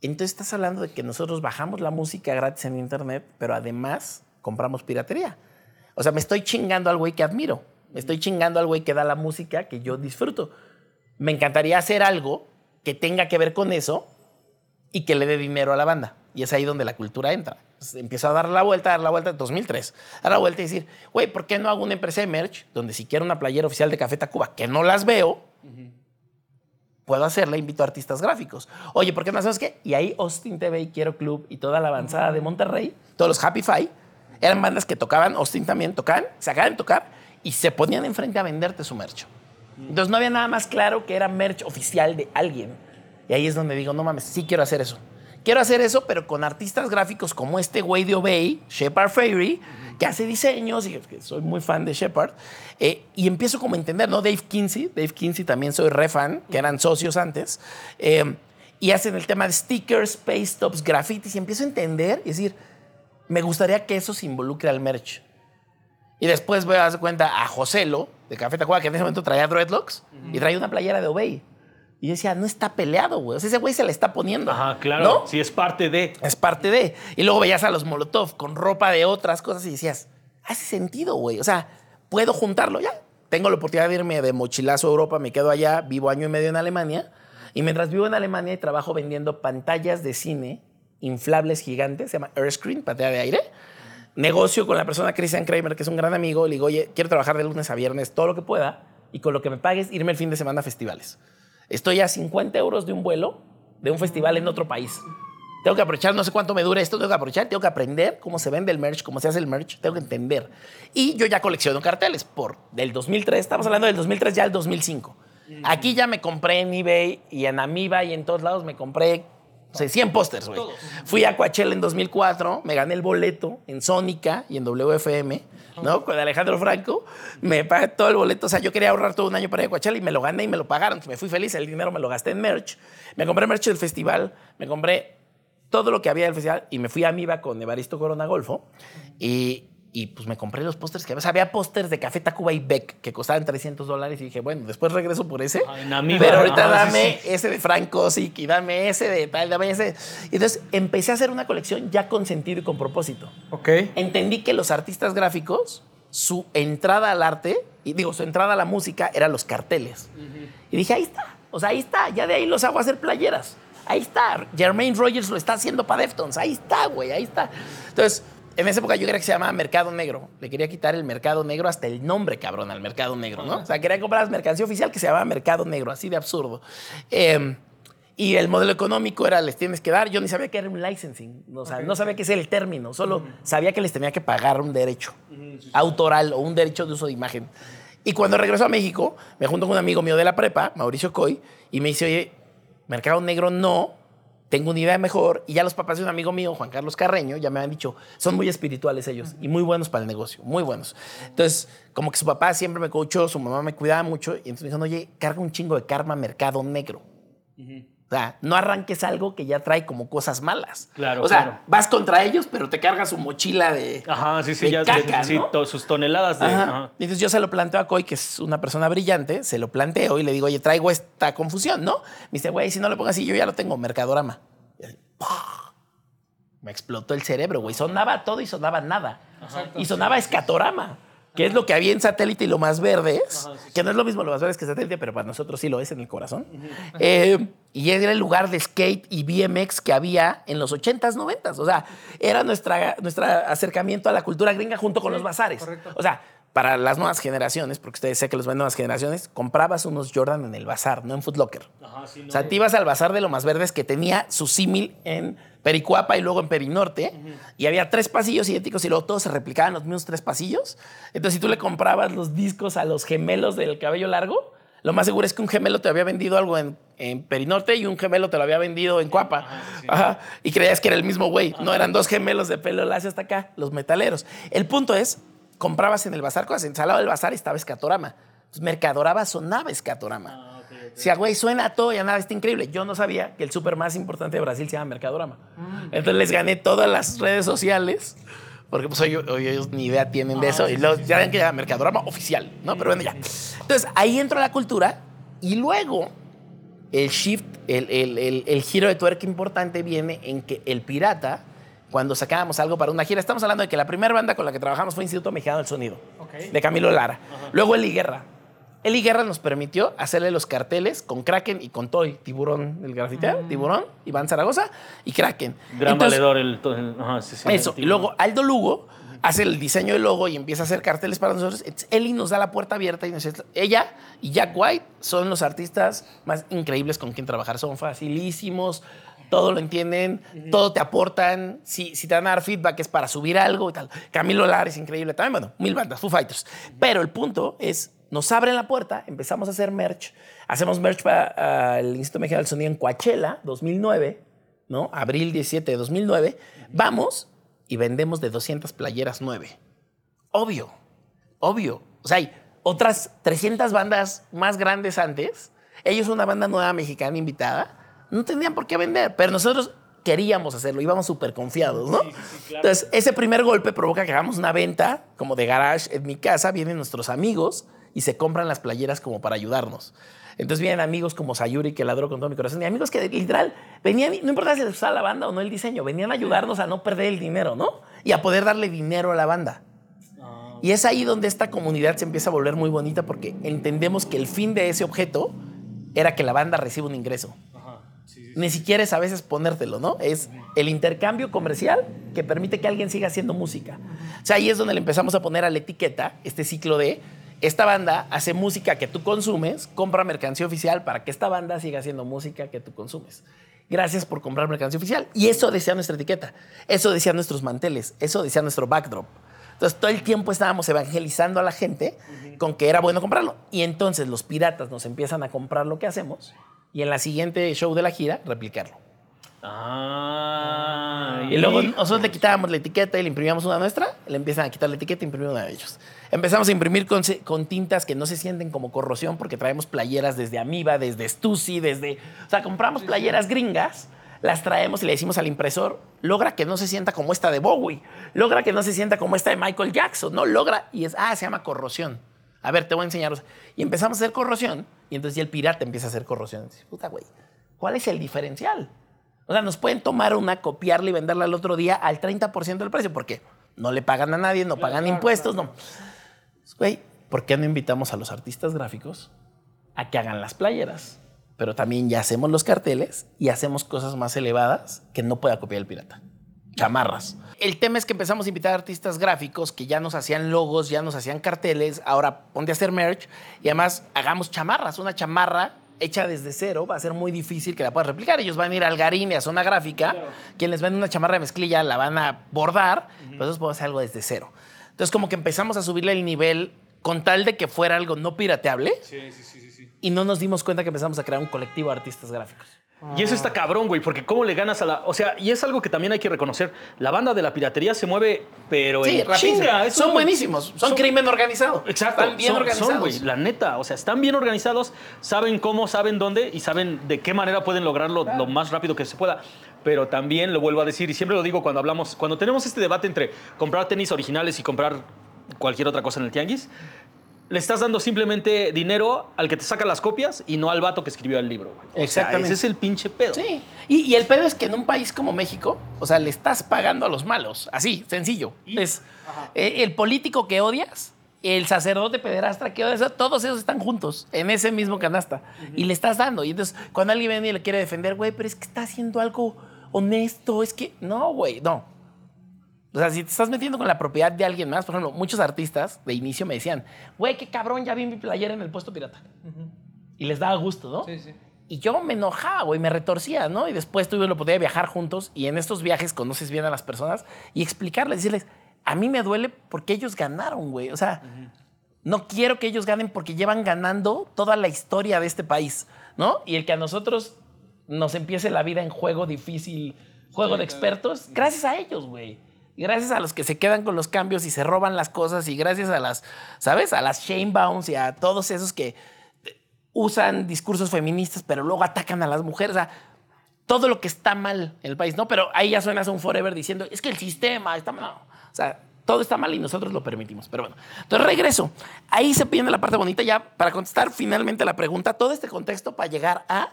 entonces estás hablando de que nosotros bajamos la música gratis en internet, pero además compramos piratería. O sea, me estoy chingando al güey que admiro. Me estoy chingando al güey que da la música que yo disfruto. Me encantaría hacer algo que tenga que ver con eso y que le dé dinero a la banda. Y es ahí donde la cultura entra. Entonces, empiezo a dar la vuelta, a dar la vuelta, 2003. A dar la vuelta y decir, güey, ¿por qué no hago una empresa de merch donde si quiero una playera oficial de Café Tacuba, que no las veo, puedo hacerla, invito a artistas gráficos. Oye, ¿por qué no sabes qué? Y ahí Austin TV y Quiero Club y toda la avanzada de Monterrey, todos los Happy Five, eran bandas que tocaban, Austin también tocaban, se acaban de tocar y se ponían enfrente a venderte su merch. Entonces no había nada más claro que era merch oficial de alguien. Y ahí es donde digo, no mames, sí quiero hacer eso. Quiero hacer eso, pero con artistas gráficos como este güey de Obey, Shepard Fairey, que hace diseños y que soy muy fan de Shepard. Eh, y empiezo como a entender, ¿no? Dave Kinsey, Dave Kinsey también soy re fan, que eran socios antes. Eh, y hacen el tema de stickers, space stops, grafitis. Y empiezo a entender y decir, me gustaría que eso se involucre al merch. Y después voy a dar cuenta a Joselo, de Café Tacuba, que en ese momento traía dreadlocks, y traía una playera de Obey. Y yo decía, no está peleado, güey. O sea, ese güey se le está poniendo. Ajá, claro. ¿no? Sí, es parte de. Es parte de. Y luego veías a los Molotov con ropa de otras cosas y decías, hace sentido, güey. O sea, puedo juntarlo ya. Tengo la oportunidad de irme de mochilazo a Europa, me quedo allá, vivo año y medio en Alemania. Y mientras vivo en Alemania y trabajo vendiendo pantallas de cine inflables gigantes, se llama Airscreen, pantalla de aire. Negocio con la persona Christian Kramer, que es un gran amigo. Le digo, oye, quiero trabajar de lunes a viernes todo lo que pueda y con lo que me pagues irme el fin de semana a festivales. Estoy a 50 euros de un vuelo de un festival en otro país. Tengo que aprovechar, no sé cuánto me dura esto, tengo que aprovechar, tengo que aprender cómo se vende el merch, cómo se hace el merch, tengo que entender. Y yo ya colecciono carteles por del 2003, estamos hablando del 2003 ya al 2005. Aquí ya me compré en eBay y en Amiba y en todos lados me compré o sea, 100 pósters, güey. Fui a Coachella en 2004, me gané el boleto en Sónica y en WFM, ¿no? Con Alejandro Franco. Me pagué todo el boleto. O sea, yo quería ahorrar todo un año para ir a Coachella y me lo gané y me lo pagaron. Me fui feliz. El dinero me lo gasté en merch. Me compré merch del festival. Me compré todo lo que había del festival y me fui a Amiba con Evaristo Corona Golfo. Y, y pues me compré los pósters que había. O sea, había pósters de Café Tacuba y Beck que costaban 300 dólares y dije, bueno, después regreso por ese. Amiba. pero ahorita sí, dame sí. ese de Franco y dame ese de tal, dame ese. Y entonces empecé a hacer una colección ya con sentido y con propósito. Ok. Entendí que los artistas gráficos, su entrada al arte, y digo, su entrada a la música eran los carteles. Y dije, ahí está. O sea, ahí está. Ya de ahí los hago hacer playeras. Ahí está. Jermaine Rogers lo está haciendo para Deftones. Ahí está, güey. Ahí está. Entonces, en esa época yo quería que se llamaba Mercado Negro. Le quería quitar el Mercado Negro hasta el nombre, cabrón, al Mercado Negro, ¿no? O sea, quería comprar mercancía oficial que se llamaba Mercado Negro. Así de absurdo. Eh, y el modelo económico era, les tienes que dar. Yo ni sabía que era un licensing. O sea, no sabía qué es el término. Solo sabía que les tenía que pagar un derecho autoral o un derecho de uso de imagen. Y cuando regreso a México, me junto con un amigo mío de la prepa, Mauricio Coy, y me dice, oye, Mercado Negro no, tengo una idea mejor. Y ya los papás de un amigo mío, Juan Carlos Carreño, ya me han dicho, son muy espirituales ellos y muy buenos para el negocio, muy buenos. Entonces, como que su papá siempre me coachó, su mamá me cuidaba mucho, y entonces me dijeron, oye, carga un chingo de karma Mercado Negro. O sea, no arranques algo que ya trae como cosas malas. Claro, O sea, claro. vas contra ellos, pero te cargas su mochila de. Ajá, sí, sí, de ya. caca, sí, sus toneladas de. Ajá. Entonces yo se lo planteo a Coy, que es una persona brillante, se lo planteo y le digo, oye, traigo esta confusión, ¿no? Me dice, güey, si no le pongo así, yo ya lo tengo, Mercadorama. Y así. Me explotó el cerebro, güey. Sonaba todo y sonaba nada. Y sonaba escatorama, que es lo que había en satélite y lo más verdes, que no es lo mismo lo más verdes que satélite, pero para nosotros sí lo es en el corazón. Eh, y era el lugar de skate y BMX que había en los 80s, 90s. O sea, era nuestra, nuestro acercamiento a la cultura gringa junto con los bazares. O sea, para las nuevas generaciones, porque ustedes sé que los ven nuevas generaciones, comprabas unos Jordan en el bazar, no en Foot Locker. Ajá, sí, no. O sea, te ibas al bazar de lo más verdes que tenía su símil en Pericuapa y luego en Perinorte. Y había tres pasillos idénticos y luego todos se replicaban los mismos tres pasillos. Entonces, si tú le comprabas los discos a los gemelos del cabello largo, lo más seguro es que un gemelo te había vendido algo en, en Perinorte y un gemelo te lo había vendido en Cuapa. Ajá. Y creías que era el mismo güey. No, eran dos gemelos de pelo lacio hasta acá, los metaleros. El punto es, comprabas en el bazar cosas. En Salado del Bazar estaba Escatorama. Entonces, Mercadorama sonaba Escatorama. Si a güey suena todo y a nada, está increíble. Yo no sabía que el súper más importante de Brasil se llama Mercadorama. Entonces les gané todas las redes sociales. Porque pues hoy, hoy ellos ni idea tienen de eso. Y luego ya ven que era Mercadorama oficial, ¿no? Pero bueno, ya. Entonces ahí entró la cultura y luego el shift, el, el- el- el giro de tuerca importante viene en que el pirata, cuando sacábamos algo para una gira, estamos hablando de que la primera banda con la que trabajamos fue Instituto Mexicano del Sonido, de Camilo Lara. Luego Eli Guerra. Eli Guerra nos permitió hacerle los carteles con Kraken y con Toy, Tiburón, el grafitero, Tiburón, Iván Zaragoza y Kraken. Gran Entonces, valedor el. to- el- ajá, sí, sí, eso. el Y luego Aldo Lugo hace el diseño del logo y empieza a hacer carteles para nosotros. Entonces, Eli nos da la puerta abierta y nos dice, ella y Jack White son los artistas más increíbles con quien trabajar. Son facilísimos, todo lo entienden, todo te aportan. Si, si te van a dar feedback es para subir algo y tal. Camilo Lara es increíble también. Bueno, mil bandas, Foo Fighters. Pero el punto es, nos abren la puerta, empezamos a hacer merch. Hacemos merch para el Instituto Mexicano del Sonido en Coachella, 2009 ¿no? Abril 17 de 2009, vamos y vendemos de 200 playeras 9. Obvio, obvio. O sea, hay otras 300 bandas más grandes antes. Ellos, una banda nueva mexicana invitada, no tendrían por qué vender, pero nosotros queríamos hacerlo, íbamos súper confiados, ¿no? Entonces, ese primer golpe provoca que hagamos una venta como de garage en mi casa, vienen nuestros amigos y se compran las playeras como para ayudarnos. Entonces vienen amigos como Sayuri, que ladró con todo mi corazón, y amigos que literal venían, no importa si les gustaba la banda o no el diseño, venían a ayudarnos a no perder el dinero, ¿no? Y a poder darle dinero a la banda. Y es ahí donde esta comunidad se empieza a volver muy bonita porque entendemos que el fin de ese objeto era que la banda reciba un ingreso. Ni siquiera es a veces ponértelo, ¿no? Es el intercambio comercial que permite que alguien siga haciendo música. O sea, ahí es donde le empezamos a poner a la etiqueta este ciclo de esta banda hace música que tú consumes, compra mercancía oficial para que esta banda siga haciendo música que tú consumes. Gracias por comprar mercancía oficial. Y eso decía nuestra etiqueta, eso decía nuestros manteles, eso decía nuestro backdrop. Entonces todo el tiempo estábamos evangelizando a la gente con que era bueno comprarlo. Y entonces los piratas nos empiezan a comprar lo que hacemos y en la siguiente show de la gira replicarlo. Ah, Y luego nosotros le quitábamos la etiqueta y le imprimíamos una nuestra, le empiezan a quitar la etiqueta y imprimimos una de ellos. Empezamos a imprimir con, con tintas que no se sienten como corrosión porque traemos playeras desde Amiba, desde Stussy, desde... O sea, compramos playeras gringas, las traemos y le decimos al impresor, logra que no se sienta como esta de Bowie, logra que no se sienta como esta de Michael Jackson, no, logra, y es, ah, se llama corrosión. A ver, te voy a enseñar. Y empezamos a hacer corrosión y entonces ya el pirata empieza a hacer corrosión. Dice, puta, güey, ¿cuál es el diferencial? O sea, nos pueden tomar una, copiarla y venderla al otro día al 30% del precio, porque no le pagan a nadie, no pagan impuestos, no. Güey, ¿por qué no invitamos a los artistas gráficos a que hagan las playeras? Pero también ya hacemos los carteles y hacemos cosas más elevadas que no pueda copiar el pirata. Chamarras. El tema es que empezamos a invitar a artistas gráficos que ya nos hacían logos, ya nos hacían carteles, ahora ponte a hacer merch y además hagamos chamarras. Una chamarra hecha desde cero va a ser muy difícil que la puedas replicar. Ellos van a ir al Garín y a Zona Gráfica, quien les vende una chamarra de mezclilla la van a bordar, pero nosotros podemos hacer algo desde cero. Entonces como que empezamos a subirle el nivel con tal de que fuera algo no pirateable y no nos dimos cuenta que empezamos a crear un colectivo de artistas gráficos. Y eso está cabrón, güey, porque cómo le ganas a la... O sea, y es algo que también hay que reconocer. La banda de la piratería se mueve, pero Sí, en chinga. Eso- son buenísimos, son, crimen organizado. Exacto. Están bien son, organizados. son, güey, la neta. O sea, están bien organizados, saben cómo, saben dónde y saben de qué manera pueden lograrlo lo más rápido que se pueda. Pero también lo vuelvo a decir, y siempre lo digo cuando hablamos, cuando tenemos este debate entre comprar tenis originales y comprar cualquier otra cosa en el tianguis, le estás dando simplemente dinero al que te saca las copias y no al vato que escribió el libro. güey. O sea, Exactamente. ese es el pinche pedo. Sí. Y, y el pedo es que en un país como México, o sea, le estás pagando a los malos. Así, sencillo. Es eh, el político que odias, el sacerdote pederastra que odias, todos esos están juntos en ese mismo canasta. Y le estás dando. Y entonces, cuando alguien viene y le quiere defender, güey, pero es que está haciendo algo honesto, es que. No, güey, no. O sea, si te estás metiendo con la propiedad de alguien más, por ejemplo, muchos artistas de inicio me decían, güey, qué cabrón, ya vi mi playera en el puesto pirata. Y les daba gusto, ¿no? Sí, sí. Y yo me enojaba, güey, me retorcía, ¿no? Y después tuve la oportunidad de viajar juntos y en estos viajes conoces bien a las personas y explicarles, decirles, a mí me duele porque ellos ganaron, güey. O sea, no quiero que ellos ganen porque llevan ganando toda la historia de este país, ¿no? Y el que a nosotros nos empiece la vida en juego difícil, juego de expertos, gracias a ellos, güey. Gracias a los que se quedan con los cambios y se roban las cosas y gracias a las, ¿sabes? A las shame bounds y a todos esos que usan discursos feministas, pero luego atacan a las mujeres. O sea, todo lo que está mal en el país, ¿no? Pero ahí ya suenas un forever diciendo, es que el sistema está mal. O sea, todo está mal y nosotros lo permitimos. Pero bueno, entonces regreso. Ahí se viene la parte bonita ya para contestar finalmente la pregunta, todo este contexto para llegar a...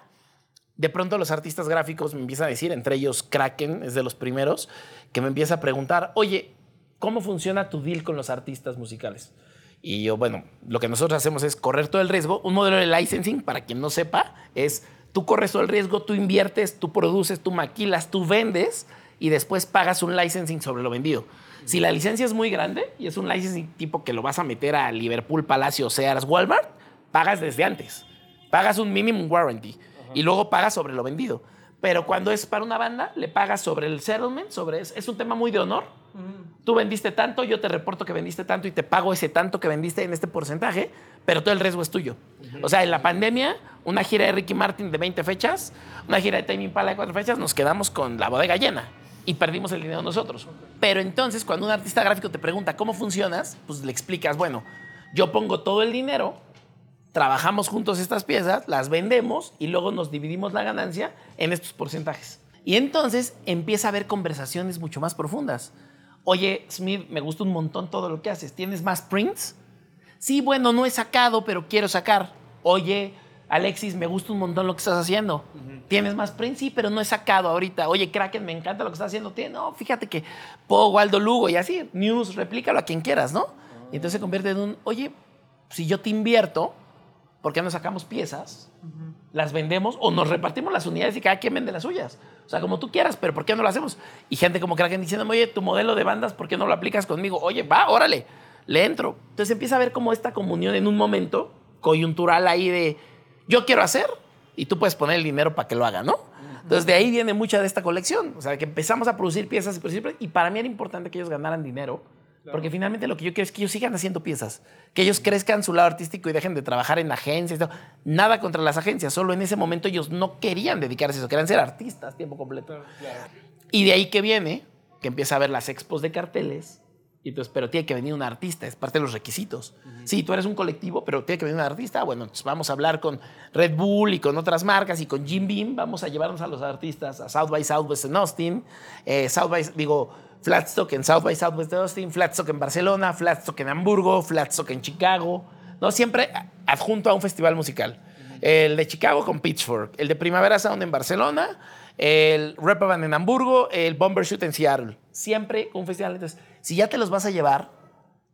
De pronto los artistas gráficos me empiezan a decir, entre ellos Kraken es de los primeros, que me empieza a preguntar, oye, ¿cómo funciona tu deal con los artistas musicales? Y yo, bueno, lo que nosotros hacemos es correr todo el riesgo. Un modelo de licensing, para quien no sepa, es tú corres todo el riesgo, tú inviertes, tú produces, tú maquilas, tú vendes y después pagas un licensing sobre lo vendido. Si la licencia es muy grande y es un licensing tipo que lo vas a meter a Liverpool, Palacio, Sears, Walmart, pagas desde antes. Pagas un minimum warranty y luego pagas sobre lo vendido. Pero cuando es para una banda, le pagas sobre el settlement, sobre es, es un tema muy de honor. Tú vendiste tanto, yo te reporto que vendiste tanto y te pago ese tanto que vendiste en este porcentaje, pero todo el riesgo es tuyo. O sea, en la pandemia una gira de Ricky Martin de 20 fechas, una gira de Tame Impala de 4 fechas, nos quedamos con la bodega llena y perdimos el dinero nosotros. Pero entonces, cuando un artista gráfico te pregunta cómo funcionas, pues le explicas, bueno, yo pongo todo el dinero, trabajamos juntos estas piezas, las vendemos y luego nos dividimos la ganancia en estos porcentajes. Y entonces empieza a haber conversaciones mucho más profundas. Oye, Smith, me gusta un montón todo lo que haces. ¿Tienes más prints? Sí, bueno, no he sacado, pero quiero sacar. Oye, Alexis, me gusta un montón lo que estás haciendo. ¿Tienes más prints? Sí, pero no he sacado ahorita. Oye, Kraken, me encanta lo que estás haciendo. No, fíjate que puedo Waldo Lugo y así. News, replícalo a quien quieras, ¿no? Y entonces se convierte en un, oye, si yo te invierto, ¿por qué no sacamos piezas? Las vendemos o nos repartimos las unidades y cada quien vende las suyas. O sea, como tú quieras, pero ¿por qué no lo hacemos? Y gente como Kraken diciendo, oye, tu modelo de bandas, ¿por qué no lo aplicas conmigo? Oye, va, órale, le entro. Entonces empieza a ver como esta comunión en un momento coyuntural ahí de, yo quiero hacer y tú puedes poner el dinero para que lo haga, ¿no? Entonces de ahí viene mucha de esta colección. O sea, que empezamos a producir piezas y producir piezas, y para mí era importante que ellos ganaran dinero. Porque finalmente lo que yo quiero es que ellos sigan haciendo piezas, que ellos crezcan su lado artístico y dejen de trabajar en agencias. Nada contra las agencias, solo en ese momento ellos no querían dedicarse a eso, querían ser artistas tiempo completo. Y de ahí que viene, que empieza a ver las expos de carteles, y entonces, pero tiene que venir un artista, es parte de los requisitos. Sí, tú eres un colectivo, pero tiene que venir un artista. Bueno, entonces vamos a hablar con Red Bull y con otras marcas y con Jim Beam. Vamos a llevarnos a los artistas a South by Southwest en Austin, eh, South by, digo, Flatstock en South by Southwest de Austin, Flatstock en Barcelona, Flatstock en Hamburgo, Flatstock en Chicago. No, siempre adjunto a un festival musical. El de Chicago con Pitchfork, el de Primavera Sound en Barcelona, el Repavan en Hamburgo, el Bombershoot en Seattle. Siempre un festival. Entonces, si ya te los vas a llevar,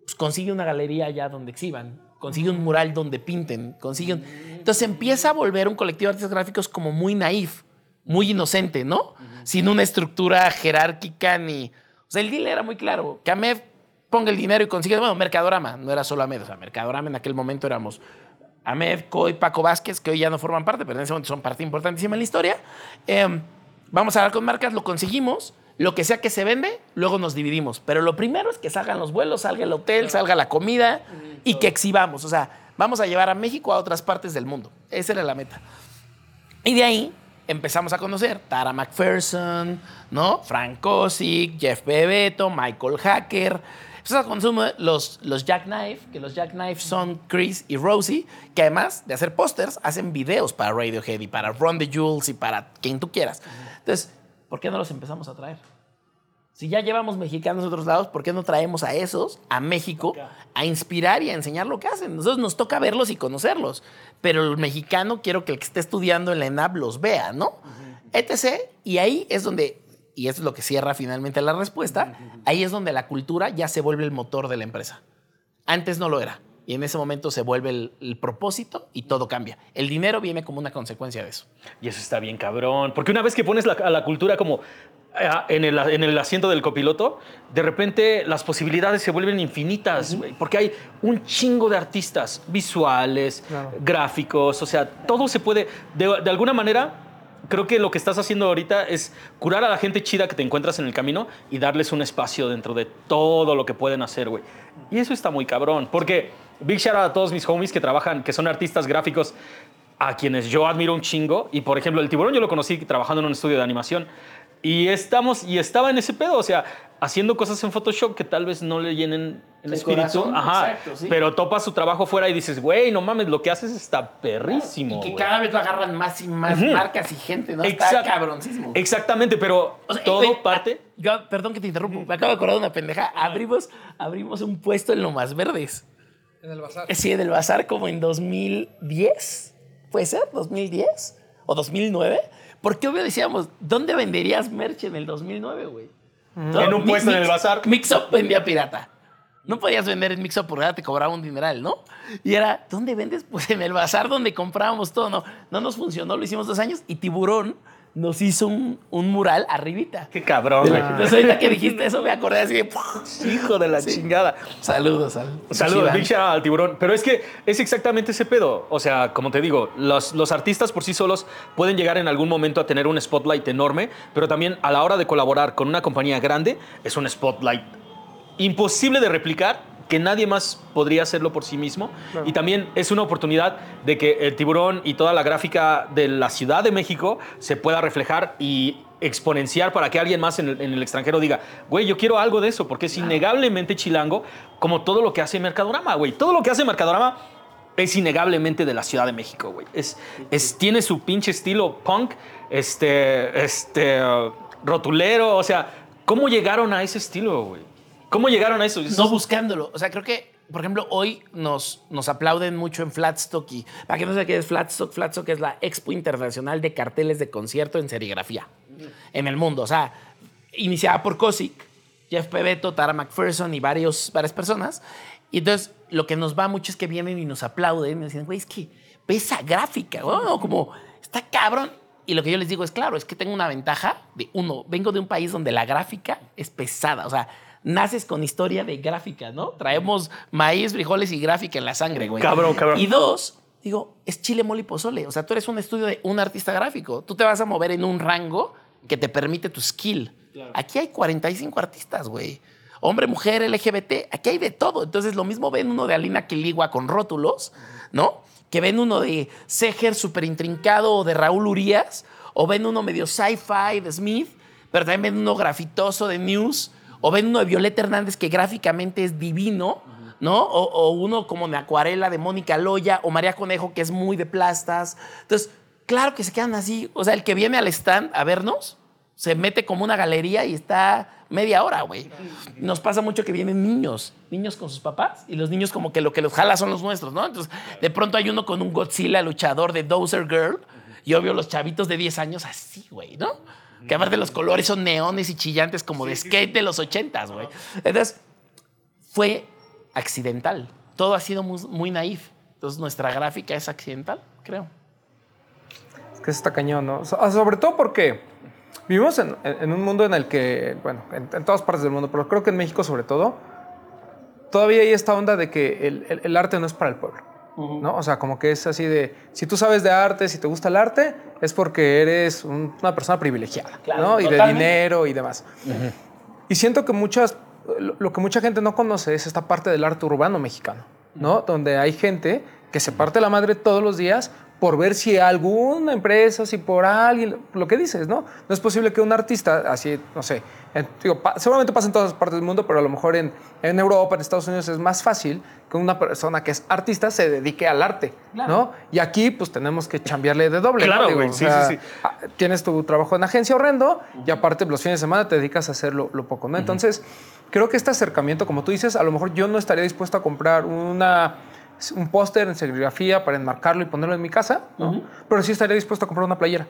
pues consigue una galería allá donde exhiban, consigue un mural donde pinten, consigue un... Entonces empieza a volver un colectivo de artistas gráficos como muy naif, muy inocente, ¿no? Sin una estructura jerárquica ni... Sea, el deal era muy claro, que Amed ponga el dinero y consigue... Bueno, Mercadorama, no era solo Amed, o sea, Mercadorama en aquel momento éramos Ahmed, Coy, Paco Vázquez, que hoy ya no forman parte, pero en ese momento son parte importantísima en la historia. Eh, vamos a hablar con marcas, lo conseguimos. Lo que sea que se vende, luego nos dividimos. Pero lo primero es que salgan los vuelos, salga el hotel, salga la comida y que exhibamos. O sea, vamos a llevar a México a otras partes del mundo. Esa era la meta. Y de ahí empezamos a conocer Tara McPherson, ¿no? Frank Kosick, Jeff Bebeto, Michael Hacker. Empezamos a conocer los, los Jackknife, que los Jackknife son Chris y Rosie, que además de hacer pósters, hacen videos para Radiohead y para Run the Jules y para quien tú quieras. Entonces, ¿por qué no los empezamos a traer? Si ya llevamos mexicanos a otros lados, ¿por qué no traemos a esos a México a inspirar y a enseñar lo que hacen? Nosotros nos toca verlos y conocerlos, pero el mexicano quiero que el que esté estudiando en la ENAP los vea, ¿no? Etc. Y ahí es donde, y eso es lo que cierra finalmente la respuesta, ahí es donde la cultura ya se vuelve el motor de la empresa. Antes no lo era. Y en ese momento se vuelve el, el propósito y todo cambia. El dinero viene como una consecuencia de eso. Y eso está bien cabrón. Porque una vez que pones la- a la cultura como eh, en el, en el asiento del copiloto, de repente las posibilidades se vuelven infinitas. Porque hay un chingo de artistas visuales, Claro. gráficos, o sea, todo se puede. De, de alguna manera, creo que lo que estás haciendo ahorita es curar a la gente chida que te encuentras en el camino y darles un espacio dentro de todo lo que pueden hacer, güey. Y eso está muy cabrón. Porque big shout out a todos mis homies que trabajan, que son artistas gráficos a quienes yo admiro un chingo. Y por ejemplo, el tiburón yo lo conocí trabajando en un estudio de animación. Y estamos, y estaba en ese pedo, o sea, haciendo cosas en Photoshop que tal vez no le llenen el El espíritu. corazón, Ajá. exacto, sí. Pero topas su trabajo fuera y dices, güey, no mames, lo que haces está perrísimo. Y que güey". cada vez lo agarran más y más Ujú. marcas y gente, ¿no? Exacto. Está cabroncísimo. Exactamente, pero O sea, todo güey, parte. ah, Yo, perdón que te interrumpo, me acabo de acordar de una pendeja. Abrimos, abrimos un puesto en Lomas Verdes. En el bazar. Sí, del bazar como en 2010. ¿Puede ser? ¿2010? ¿O 2009? Porque obvio decíamos, ¿dónde venderías merch en el 2009, güey? No, En un puesto en el Mix- bazar. Mixup vendía pirata. No podías vender en Mixup porque ya te cobraba un dineral, ¿no? Y era, ¿dónde vendes? Pues en el bazar donde comprábamos todo. No, no nos funcionó, lo hicimos dos años y Tiburón nos hizo un, un mural arribita. Qué cabrón, güey. Entonces ahorita que dijiste eso me acordé así de... Hijo de la chingada. Saludos al Saludos, Chiván. Big shout out al tiburón. Pero es que es exactamente ese pedo. O sea, como te digo, los, los artistas por sí solos pueden llegar en algún momento a tener un spotlight enorme, pero también a la hora de colaborar con una compañía grande es un spotlight imposible de replicar que nadie más podría hacerlo por sí mismo. Y también es una oportunidad de que el tiburón y toda la gráfica de la Ciudad de México se pueda reflejar y exponenciar para que alguien más en el, en el extranjero diga, güey, yo quiero algo de eso, porque es innegablemente chilango como todo lo que hace Mercadorama, güey. Todo lo que hace Mercadorama es innegablemente de la Ciudad de México, güey. Es, es, tiene su pinche estilo punk, este, este, rotulero, o sea, ¿cómo llegaron a ese estilo, güey? ¿Cómo llegaron a eso? No buscándolo. O sea, creo que, por ejemplo, hoy nos, nos aplauden mucho en Flatstock y para que no sé qué es Flatstock, Flatstock es la Expo Internacional de Carteles de Concierto en Serigrafía en el mundo. O sea, iniciada por Kosick, Jeff Pebeto, Tara McPherson y varios, varias personas. Y entonces lo que nos va mucho es que vienen y nos aplauden y nos dicen, güey, es que ve esa gráfica, ¿no? como está cabrón. Y lo que yo les digo es, claro, es que tengo una ventaja de, uno, vengo de un país donde la gráfica es pesada, o sea, naces con historia de gráfica, ¿no? Traemos maíz, frijoles y gráfica en la sangre, güey. Cabrón, cabrón. Y dos, digo, es chile, mole y pozole. O sea, tú eres un estudio de un artista gráfico. Tú te vas a mover en un rango que te permite tu skill. Aquí hay 45 artistas, güey. Hombre, mujer, LGBT, aquí hay de todo. Entonces, lo mismo ven uno de Alina Quiligua con rótulos, ¿no? Que ven uno de Seger súper intrincado o de Raúl Urias, o ven uno medio sci-fi de Smith, pero también ven uno grafitoso de News, o ven uno de Violeta Hernández que gráficamente es divino, ¿no? O, uno como de Acuarela de Mónica Loya, o María Conejo que es muy de plastas. Entonces, claro que se quedan así. O sea, el que viene al stand a vernos, se mete como una galería y está media hora, güey. Nos pasa mucho que vienen niños, niños con sus papás, y los niños como que lo que los jala son los nuestros, ¿no? Entonces, de pronto hay uno con un Godzilla luchador de Dozer Girl, y obvio los chavitos de 10 años así, güey, ¿no? Que aparte los colores son neones y chillantes como de skate de los 80, güey. Entonces, fue accidental. Todo ha sido muy, muy naif. Entonces, nuestra gráfica es accidental, creo. Es que está cañón, ¿no? So- Sobre todo porque vivimos en, en un mundo en el que, bueno, en, en todas partes del mundo, pero creo que en México sobre todo, todavía hay esta onda de que el, el- el arte no es para el pueblo. ¿No? O sea, como que es así de, si tú sabes de arte, si te gusta el arte, es porque eres un- una persona privilegiada, Claro, ¿no? Y de dinero y demás. Y siento que muchas, lo lo que mucha gente no conoce es esta parte del arte urbano mexicano, ¿no? Donde hay gente que se parte la madre todos los días por ver si alguna empresa, si por alguien, lo que dices, ¿no? No es posible que un artista, así, no sé, en- digo, pa- seguramente pasa en todas partes del mundo, pero a lo mejor en, en Europa, en Estados Unidos es más fácil que una persona que es artista se dedique al arte, ¿no? Y aquí pues tenemos que chambearle de doble. ¿no? Claro, Digo, güey, o sí, sea, sí, sí. ah, tienes tu trabajo en agencia horrendo y aparte los fines de semana te dedicas a hacer lo, lo poco, ¿no? Entonces, creo que este acercamiento, como tú dices, a lo mejor yo no estaría dispuesto a comprar una, un póster en serigrafía para enmarcarlo y ponerlo en mi casa, ¿no? Pero sí estaría dispuesto a comprar una playera,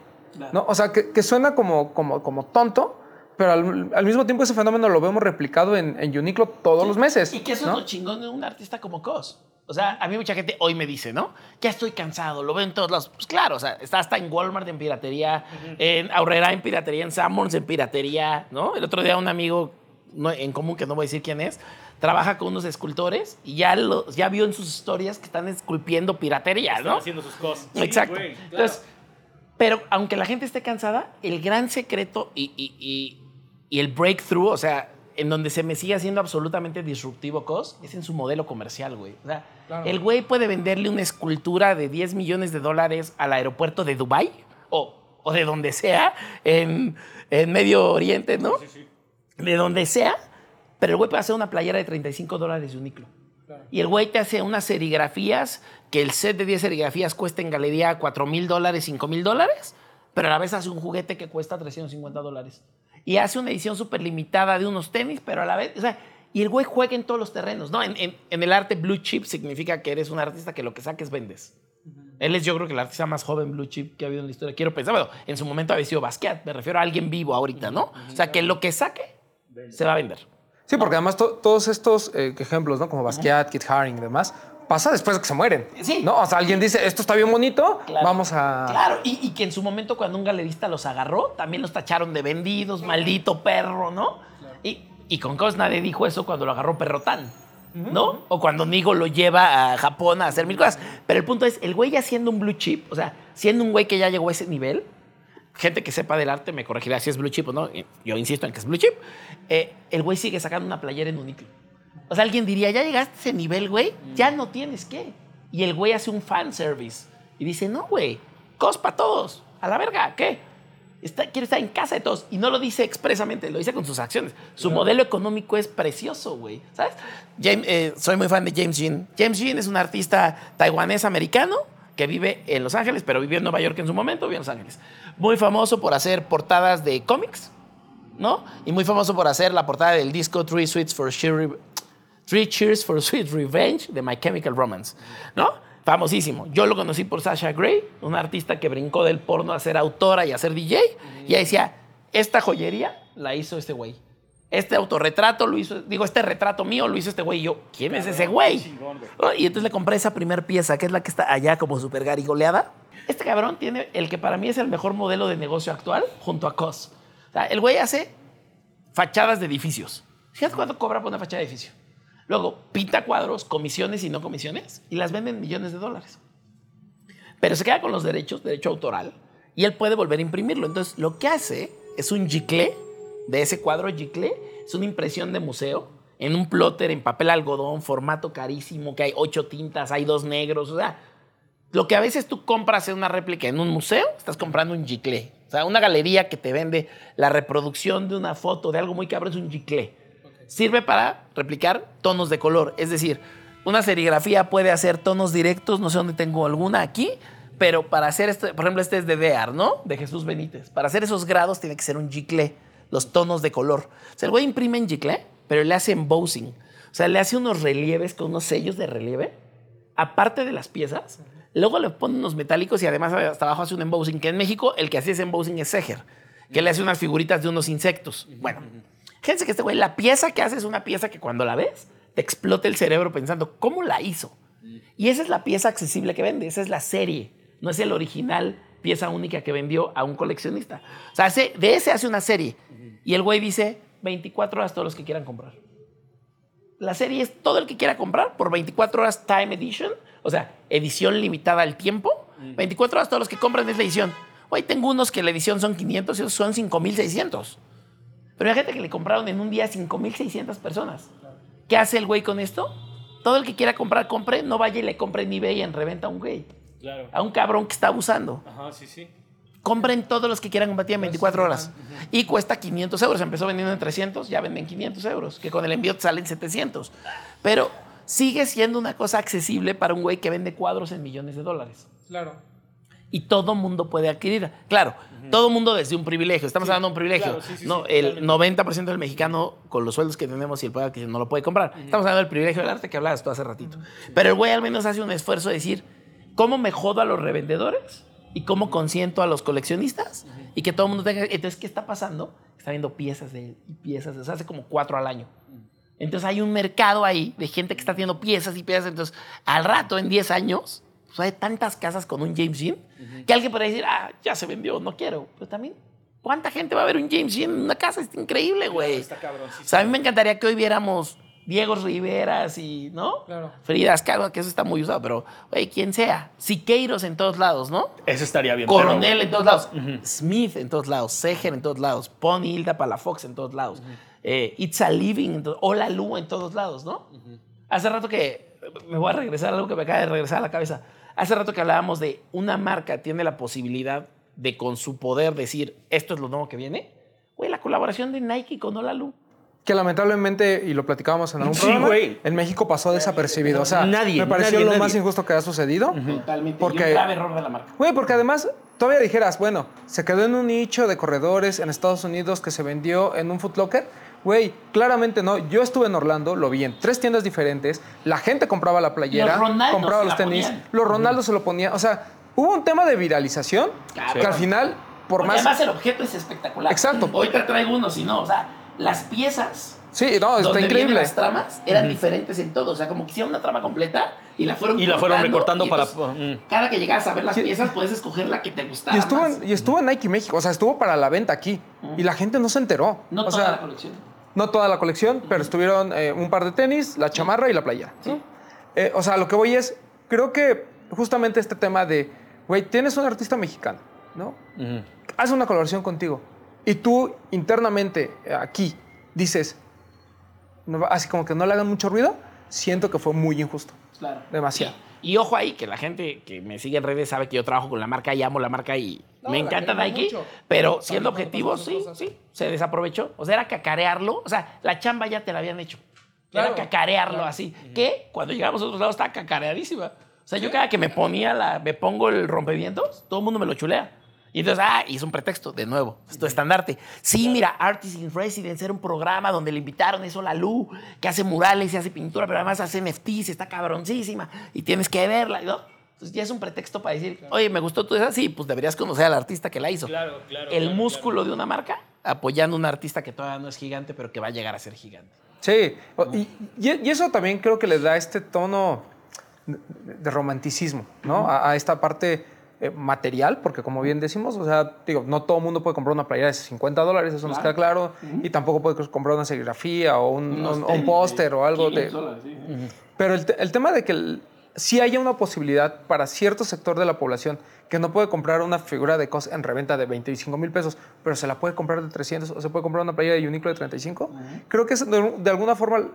¿no? O sea, que, que suena como, como, como tonto, pero al, al mismo tiempo ese fenómeno lo vemos replicado en, en Uniqlo todos los meses. Y que eso ¿no? es lo chingón de un artista como Cos. O sea, a mí mucha gente hoy me dice, ¿no? Ya estoy cansado, lo veo en todos lados. Pues claro, o sea, está hasta en Walmart en piratería, en Aurrera en piratería, en Sanborns en piratería, ¿no? El otro día un amigo no- en común, que no voy a decir quién es, trabaja con unos escultores y ya, lo, ya vio en sus historias que están esculpiendo piratería, ¿no? haciendo sus cosas. Exacto. Entonces, pero aunque la gente esté cansada, el gran secreto y, y- y- y el breakthrough, o sea, en donde se me sigue haciendo absolutamente disruptivo COS, es en su modelo comercial, güey. O sea, el güey puede venderle una escultura de 10 millones de dólares al aeropuerto de Dubái o, o de donde sea, en, en Medio Oriente, ¿no? De donde sea, pero el güey puede hacer una playera de 35 dólares de Uniqlo. Y el güey te hace unas serigrafías que el set de 10 serigrafías cuesta en galería 4 mil dólares, 5 mil dólares, pero a la vez hace un juguete que cuesta 350 dólares. Y hace una edición súper limitada de unos tenis, pero a la vez, o sea, y el güey juega en todos los terrenos, ¿no? En, en- en el arte blue chip significa que eres un artista que lo que saques vendes. Él es, yo creo que el artista más joven blue chip que ha habido en la historia. Quiero pensar, bueno, en su momento había sido Basquiat, me refiero a alguien vivo ahorita, ¿no? O sea, que lo que saque se va a vender. Sí, porque además to- todos estos eh, ejemplos, ¿no? Como Basquiat, Kit Haring y demás, pasa después de que se mueren. Sí. ¿no? O sea, alguien dice, esto está bien bonito, Claro. vamos a... Claro, y, y que en su momento cuando un galerista los agarró, también los tacharon de vendidos, maldito perro, ¿no? Y, y con Cos nadie dijo eso cuando lo agarró Perrotán, ¿no? O cuando Nigo lo lleva a Japón a hacer mil cosas. Pero el punto es, el güey ya siendo un blue chip, o sea, siendo un güey que ya llegó a ese nivel, gente que sepa del arte me corregirá si es blue chip o no, y yo insisto en que es blue chip, eh, el güey sigue sacando una playera en Uniqlo. O sea, alguien diría, ya llegaste a ese nivel, güey, ya no tienes que. Y el güey hace un fan service. Y dice, no, güey, cos para todos. A la verga, ¿qué? Está, quiere estar en casa de todos. Y no lo dice expresamente, lo dice con sus acciones. Su modelo económico es precioso, güey. ¿Sabes? James- eh, soy muy fan de James Jean. James Jean es un artista taiwanés-americano que vive en Los Ángeles, pero vivió en Nueva York en su momento, vivió en Los Ángeles. Muy famoso por hacer portadas de cómics, ¿no? Y muy famoso por hacer la portada del disco Three Sweets for Sweet Three Cheers for Sweet Revenge de My Chemical Romance, ¿no? Famosísimo. Yo lo conocí por Sasha Gray, una artista que brincó del porno a ser autora y a ser DJ. Y ella decía, esta joyería la hizo este güey. Este autorretrato lo hizo, digo, este retrato mío lo hizo este güey. Y yo, ¿quién es ese güey? ¿No? Y entonces le compré esa primer pieza, que es la que está allá como súper garigoleada. Este cabrón tiene el que para mí es el mejor modelo de negocio actual junto a COS. O sea, el güey hace fachadas de edificios. Fíjate cuánto cobra por una fachada de edificio. Luego pinta cuadros, comisiones y no comisiones, y las venden millones de dólares. Pero se queda con los derechos, derecho autoral, y él puede volver a imprimirlo. Entonces, lo que hace es un giclé de ese cuadro giclé, es una impresión de museo en un plotter en papel algodón, formato carísimo, que hay ocho tintas, hay dos negros, o sea, lo que a veces tú compras en una réplica en un museo, estás comprando un giclé. O sea, una galería que te vende la reproducción de una foto de algo muy cabrón es un giclé. Sirve para replicar tonos de color. Es decir, una serigrafía puede hacer tonos directos, no sé dónde tengo alguna aquí, pero para hacer este, por ejemplo, este es de Dear, ¿no? De Jesús Benítez. Para hacer esos grados tiene que ser un giclé, los tonos de color. O sea, el güey imprime en giclé, pero le hace embossing. O sea, le hace unos relieves con unos sellos de relieve, aparte de las piezas. Luego le pone unos metálicos y además hasta abajo hace un embossing, que en México el que hacía ese embossing es Seger, que le hace unas figuritas de unos insectos. Bueno, fíjense que este güey, la pieza que hace es una pieza que cuando la ves, te explota el cerebro pensando, ¿cómo la hizo? Y esa es la pieza accesible que vende, esa es la serie, no es el original pieza única que vendió a un coleccionista. O sea, de ese hace una serie. Y el güey dice, 24 horas todos los que quieran comprar. La serie es todo el que quiera comprar por 24 horas Time Edition, o sea, edición limitada al tiempo. 24 horas todos los que compran es la edición. Hoy tengo unos que la edición son 500 y otros son 5600. Pero hay gente que le compraron en un día 5600 personas. ¿Qué hace el güey con esto? Todo el que quiera comprar, compre, no vaya y le compre en eBay en reventa a un güey. Claro. A un cabrón que está abusando. Ajá, sí, sí. Compren todos los que quieran combatir en 24 horas. Y cuesta 500 euros. Empezó vendiendo en 300, ya venden 500 euros. Que con el envío te salen 700. Pero sigue siendo una cosa accesible para un güey que vende cuadros en millones de dólares. Claro. Y todo mundo puede adquirir. Claro, todo mundo desde un privilegio. Estamos hablando de un privilegio. claro, sí, sí, no, sí, el totalmente. 90% del mexicano, con los sueldos que tenemos y el poder adquisitivo, no lo puede comprar. Estamos hablando del privilegio del arte que hablabas tú hace ratito. Pero el güey al menos hace un esfuerzo de decir, ¿cómo me jodo a los revendedores? ¿Y cómo consiento a los coleccionistas? Y que todo el mundo tenga... Entonces, ¿qué está pasando? Está viendo piezas de él y piezas. de- O sea, hace como cuatro al año. Entonces hay un mercado ahí de gente que está haciendo piezas y piezas. Entonces, al rato, en 10 años, pues hay tantas casas con un James Jean que alguien podría decir, ah, ya se vendió, no quiero. Pero también, ¿cuánta gente va a ver un James Jean en una casa? Es increíble, güey. Está cabrón, sí, O sea, a mí me encantaría que hoy viéramos Diego Riveras y, ¿no? Claro. Frida Kahlo, que eso está muy usado, pero, güey, quien sea. Siqueiros en todos lados, ¿no? Eso estaría bien. Coronel pero- en todos lados, Smith en todos lados, Seger en todos lados, Pony Hilda Palafox en todos lados, eh, It's a Living, en Hola Lu en todos lados, ¿no? Hace rato que me voy a regresar a algo que me acaba de regresar a la cabeza. Hace rato que hablábamos de una marca tiene la posibilidad de con su poder decir esto es lo nuevo que viene. Güey, la colaboración de Nike con Hola Lu. Que lamentablemente, y lo platicábamos en algún Sí, programa, güey. en México pasó desapercibido. O sea, Nadie, me pareció nadie, lo nadie. más injusto que ha sucedido. Totalmente. Porque- Y un grave error de la marca. Güey, porque además todavía dijeras, bueno, se quedó en un nicho de corredores en Estados Unidos que se vendió en un Footlocker. Güey, claramente no. Yo estuve en Orlando, lo vi en tres tiendas diferentes. La gente compraba la playera, Los compraba los tenis. ponían. Los Ronaldos se lo ponían. O sea, hubo un tema de viralización Claro. que al final, por Porque más. además el objeto es espectacular. Exacto. Hoy te traigo uno, si no, o sea, las piezas Sí, no, está increíble. las tramas eran diferentes en todo. O sea, como que hicieron una trama completa y la fueron Y la fueron recortando y para- entonces, mm. Cada que llegabas a ver las piezas, puedes escoger la que te gustara Y estuvo, más. en, y estuvo en Nike México, o sea, estuvo para la venta aquí. Y la gente no se enteró. No o toda sea, la colección. No toda la colección, pero estuvieron eh, un par de tenis, la chamarra y la playera. Sí. Eh, o sea, lo que voy es, creo que justamente este tema de, güey, tienes un artista mexicano, ¿no? Hace una colaboración contigo y tú internamente eh, aquí dices, no- así como que no le hagan mucho ruido, siento que fue muy injusto. Claro. Demasiado. Y, y ojo ahí, que la gente que me sigue en redes sabe que yo trabajo con la marca y amo la marca y No, me encanta Nike, mucho. pero siendo cuando objetivo, sí, cosas. sí, se desaprovechó. O sea, era cacarearlo. O sea, la chamba ya te la habían hecho. Era Claro, cacarearlo claro. así. Que cuando llegamos a otros lados estaba cacareadísima. O sea, yo cada que me ponía la, me pongo el rompevientos, todo el mundo me lo chulea. Y entonces, ah, y es un pretexto, de nuevo, es tu estandarte. Sí, mira, Artists in Residence era un programa donde le invitaron eso la Lu, que hace murales y hace pintura, pero además hace NFTs, está cabroncísima y tienes que verla, ¿no? Entonces ya es un pretexto para decir, oye, me gustó tu esa, sí, pues deberías conocer al artista que la hizo. Claro, claro, El claro, músculo de una marca apoyando a un artista que todavía no es gigante, pero que va a llegar a ser gigante. Sí, y, eso también creo que le da este tono de, romanticismo, ¿no? A, a esta parte eh, material, porque como bien decimos, o sea, digo, no todo el mundo puede comprar una playera de 50 dólares, eso nos queda claro, y tampoco puede comprar una serigrafía o un, un- un póster o algo de... 500 dólares, sí. Pero el, el tema de que el- sí haya una posibilidad para cierto sector de la población que no puede comprar una figura de COS en reventa de 25 mil pesos, pero se la puede comprar de 300 o se puede comprar una playera de Uniqlo de 35, creo que es de, de alguna forma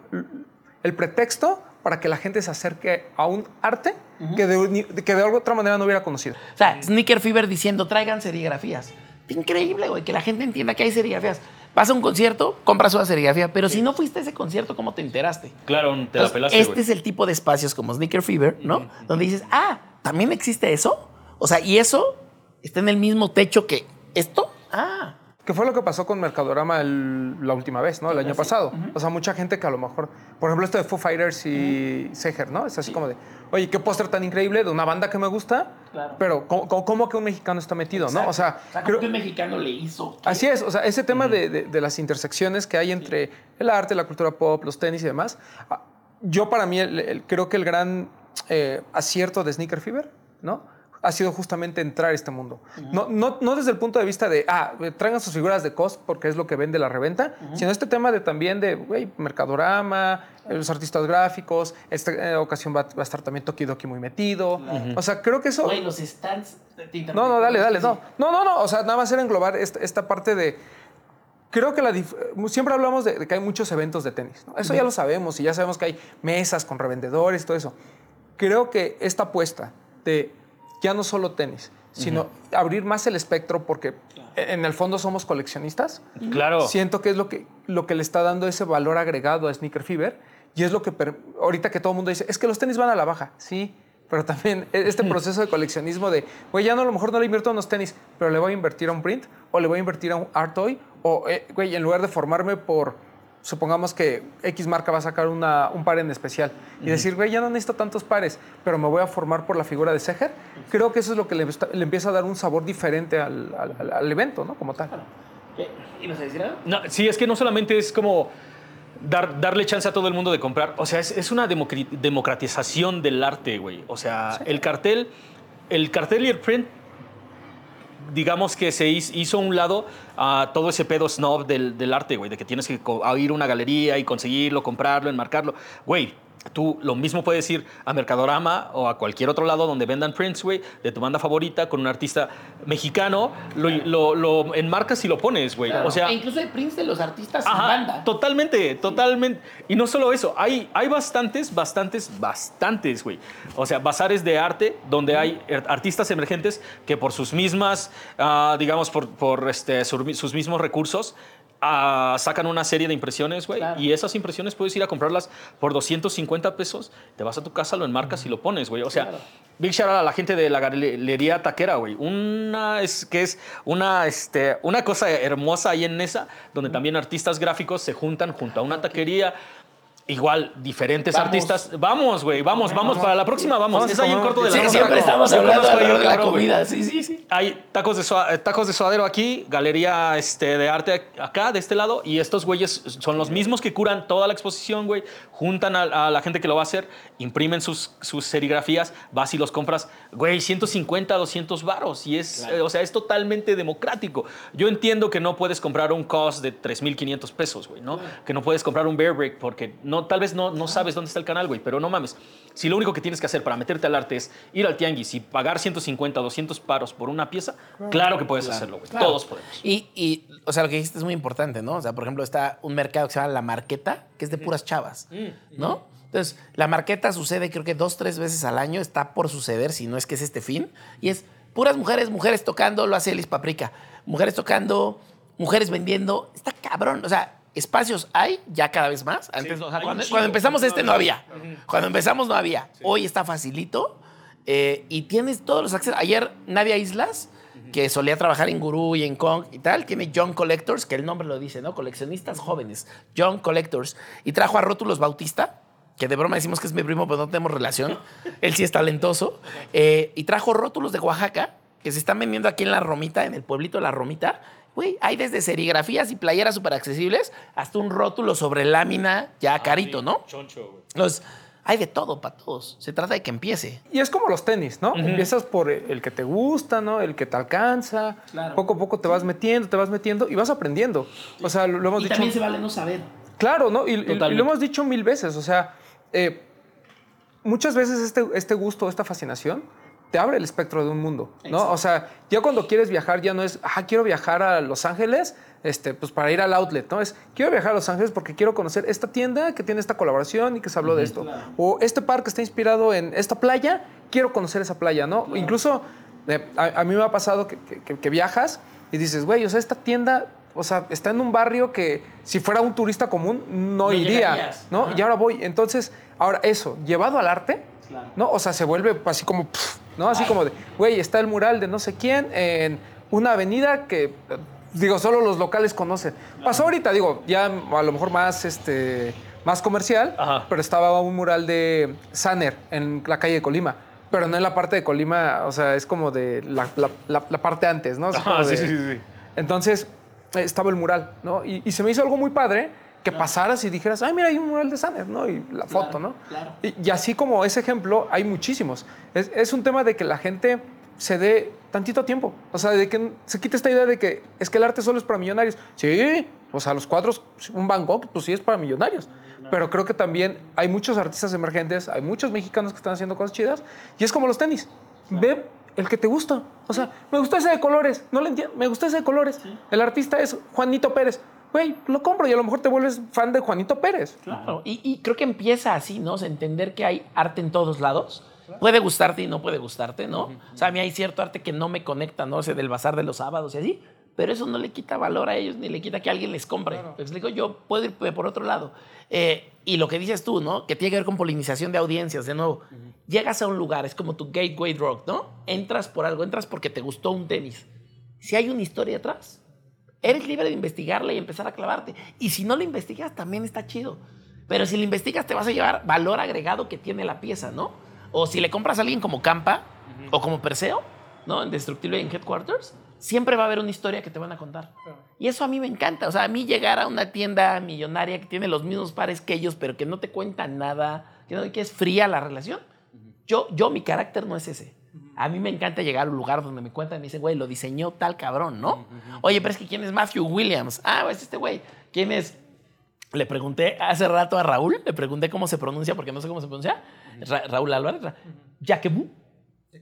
el pretexto para que la gente se acerque a un arte que, de, que de otra manera no hubiera conocido. O sea, Sneaker Fever diciendo, traigan serigrafías. Increíble, güey, que la gente entienda que hay serigrafías. Vas a un concierto, compras una serigrafía, pero si no fuiste a ese concierto, ¿cómo te enteraste? Claro, te la Entonces, pelaste, este güey. es el tipo de espacios como Sneaker Fever, ¿no? Donde dices, ah, ¿también existe eso? O sea, ¿y eso está en el mismo techo que esto? Ah, Que fue lo que pasó con Mercadorama el- la última vez, ¿no? El año pasado. O sea, mucha gente que a lo mejor, por ejemplo, esto de Foo Fighters y Seger, ¿no? Es así como de, oye, qué póster tan increíble de una banda que me gusta, Claro. pero ¿cómo, cómo- que un mexicano está metido, no? O sea, o sea, creo- que un mexicano le hizo. así es, o sea, ese tema de, de- de las intersecciones que hay entre el arte, la cultura pop, los tenis y demás, ah, yo para mí el- el- creo que el gran eh, acierto de Sneaker Fever, ¿no? Ha sido justamente entrar a este mundo. no, no, no desde el punto de vista de, ah, traigan sus figuras de cost porque es lo que vende la reventa, sino este tema de también de, güey, Mercadorama, los artistas gráficos, esta eh, ocasión va, va a estar también Tokidoki muy metido. O sea, creo que eso... Güey, los stands. te. No, no, dale, dale, no. No, no, no. O sea, nada más era englobar esta, esta parte de. Creo que la dif- siempre hablamos de, de que hay muchos eventos de tenis. ¿no? Eso ya lo sabemos y ya sabemos que hay mesas con revendedores y todo eso. Creo que esta apuesta de ya no solo tenis, sino abrir más el espectro porque en el fondo somos coleccionistas. Claro. Siento que es lo que, lo que le está dando ese valor agregado a Sneaker Fever. Y es lo que, per- ahorita que todo el mundo dice, es que los tenis van a la baja. Sí, pero también e- este proceso de coleccionismo de, güey, ya no, a lo mejor no le invierto a unos tenis, pero le voy a invertir a un print o le voy a invertir a un art toy. O, eh, güey, en lugar de formarme por, supongamos que X marca va a sacar una- un par en especial y decir, güey, ya no necesito tantos pares, pero me voy a formar por la figura de Seger. Creo que eso es lo que le, le empieza a dar un sabor diferente al, al- evento, ¿no? Como tal. ¿Ibas a decir algo? No, sí, es que no solamente es como dar, darle chance a todo el mundo de comprar, o sea, es, es una democratización del arte, güey. O sea, el cartel, el cartel y el print, digamos que se hiz- hizo un lado a todo ese pedo snob del, del arte, güey, de que tienes que ir a una galería y conseguirlo, comprarlo, enmarcarlo. Güey, tú lo mismo puedes ir a Mercadorama o a cualquier otro lado donde vendan prints, güey, de tu banda favorita con un artista mexicano, lo, lo- lo enmarcas y lo pones, güey. O sea, E incluso hay prints de los artistas sin Ajá, banda. Totalmente, totalmente. Y no solo eso, hay, hay bastantes, bastantes, bastantes, güey. O sea, bazares de arte donde hay er- artistas emergentes que por sus mismas, ah, digamos, por, por este, sus mismos recursos, sacan una serie de impresiones, güey. Claro. Y esas impresiones puedes ir a comprarlas por 250 pesos, te vas a tu casa, lo enmarcas y lo pones, güey. O sea, Claro. Big shout out a la gente de la galería taquera, güey. Una es que es una, este, una cosa hermosa ahí en Nesa, donde también artistas gráficos se juntan junto a una taquería. Igual, diferentes Vamos. artistas. Vamos, güey, vamos, vamos. Para la próxima, vamos. Vamos, es ahí en corto de la Sí, Rosa. siempre estamos hablando de la comida. Sí, sí, sí. Hay tacos de, eh, tacos de suadero aquí, galería este, de arte acá, de este lado, y estos güeyes son los mismos que curan toda la exposición, güey. Juntan a, a la gente que lo va a hacer, imprimen sus, sus serigrafías, vas y los compras, güey, 150, 200 varos, y es, eh, o sea, es totalmente democrático. Yo entiendo que no puedes comprar un cost de 3.500 pesos, güey, ¿no? Que no puedes comprar un Bear Brick porque no no, tal vez no, no sabes dónde está el canal, güey, pero no mames. Si lo único que tienes que hacer para meterte al arte es ir al tianguis y pagar 150, 200 paros por una pieza, claro que puedes hacerlo, güey. Todos podemos. Y, y, o sea, lo que dijiste es muy importante, ¿no? O sea, por ejemplo, está un mercado que se llama La Marqueta, que es de puras chavas, ¿no? Entonces, La Marqueta sucede creo que dos, tres veces al año, está por suceder, si no es que es este fin, y es puras mujeres, mujeres tocando, lo hace Elis Paprika, mujeres tocando, mujeres vendiendo, está cabrón, o sea, espacios hay ya cada vez más. Antes, o sea, cuando, un cuando empezamos este no había. Cuando empezamos no había. Hoy está facilito eh, y tienes todos los accesos. Ayer Nadia Islas, que solía trabajar en Guru y en Kong y tal, tiene Young Collectors, que el nombre lo dice, ¿no? Coleccionistas jóvenes, Young Collectors. Y trajo a Rótulos Bautista, que de broma decimos que es mi primo, pero no tenemos relación. Él sí es talentoso. Eh, y trajo rótulos de Oaxaca, que se están vendiendo aquí en La Romita, en el pueblito de La Romita. Güey, hay desde serigrafías y playeras súper accesibles hasta un rótulo sobre lámina ya carito, ¿no? Choncho, güey. Entonces, hay de todo para todos. Se trata de que empiece. Y es como los tenis, ¿no? Empiezas por el que te gusta, ¿no? El que te alcanza. Poco a poco te vas metiendo, te vas metiendo y vas aprendiendo. O sea, lo, lo hemos dicho. vale no saber. Claro, ¿no? Y, lo hemos dicho mil veces. O sea, eh, muchas veces este, este gusto, esta fascinación, te abre el espectro de un mundo, ¿no? O sea, ya cuando quieres viajar, ya no es, ah, quiero viajar a Los Ángeles, este, pues para ir al outlet, ¿no? Es, quiero viajar a Los Ángeles porque quiero conocer esta tienda que tiene esta colaboración y que se habló de esto. O este parque está inspirado en esta playa, quiero conocer esa playa, ¿no? Incluso eh, a, a mí me ha pasado que, que- viajas y dices, güey, o sea, esta tienda, o sea, está en un barrio que si fuera un turista común no, No iría, llegarías. ¿no? Y ahora voy. Entonces, ahora eso, llevado al arte, ¿no? O sea, se vuelve así como, pf, ¿no? Así como de, güey, está el mural de no sé quién en una avenida que, digo, solo los locales conocen. Pasó ahorita, digo, ya a lo mejor más, este, más comercial, Ajá. pero estaba un mural de Saner en la calle de Colima. Pero no en la parte de Colima, o sea, es como de la, la- la- la parte antes, ¿no? Ajá, sí, de- sí, sí, sí. Entonces, estaba el mural, ¿no? Y, y se me hizo algo muy padre que pasaras y dijeras, ay, mira, hay un mural de Sanner, ¿no? Y la foto, ¿no? Y, y así como ese ejemplo, hay muchísimos. Es, es un tema de que la gente se dé tantito tiempo. O sea, de que se quite esta idea de que es que el arte solo es para millonarios. Sí, o sea, los cuadros, un Van Gogh, pues sí es para millonarios. Pero creo que también hay muchos artistas emergentes, hay muchos mexicanos que están haciendo cosas chidas. Y es como los tenis. Ve el que te gusta. O sea, me gustó ese de colores. No lo entiendo. Me gustó ese de colores. El artista es Juanito Pérez. Güey, lo compro y a lo mejor te vuelves fan de Juanito Pérez. Claro. Y, y creo que empieza así, ¿no? Entender que hay arte en todos lados. Puede gustarte y no puede gustarte, ¿no? O sea, a mí hay cierto arte que no me conecta, ¿no? O sea, del bazar de los sábados y así. Pero eso no le quita valor a ellos ni le quita que alguien les compre. ¿Me explico? Yo puedo ir por otro lado. Eh, y lo que dices tú, ¿no? Que tiene que ver con polinización de audiencias, de nuevo. Llegas a un lugar, es como tu gateway drug, ¿no? Entras por algo, entras porque te gustó un tenis. Si hay una historia atrás, eres libre de investigarla y empezar a clavarte. Y si no la investigas, también está chido. Pero si la investigas, te vas a llevar valor agregado que tiene la pieza, ¿no? O si le compras a alguien como Campa o como Perseo, ¿no? En Destructible y en Headquarters, siempre va a haber una historia que te van a contar. Y eso a mí me encanta. O sea, a mí llegar a una tienda millonaria que tiene los mismos pares que ellos, pero que no te cuenta nada, que, no- que es fría la relación. Yo, yo, mi carácter no es ese. A mí me encanta llegar a un lugar donde me cuentan y me dicen, güey, lo diseñó tal cabrón, ¿no? Oye, pero es que ¿quién es Matthew Williams? Ah, es este güey. ¿Quién es? Le pregunté hace rato a Raúl, le pregunté cómo se pronuncia, porque no sé cómo se pronuncia. Ra- Raúl Álvarez, Ra- Jacquemú,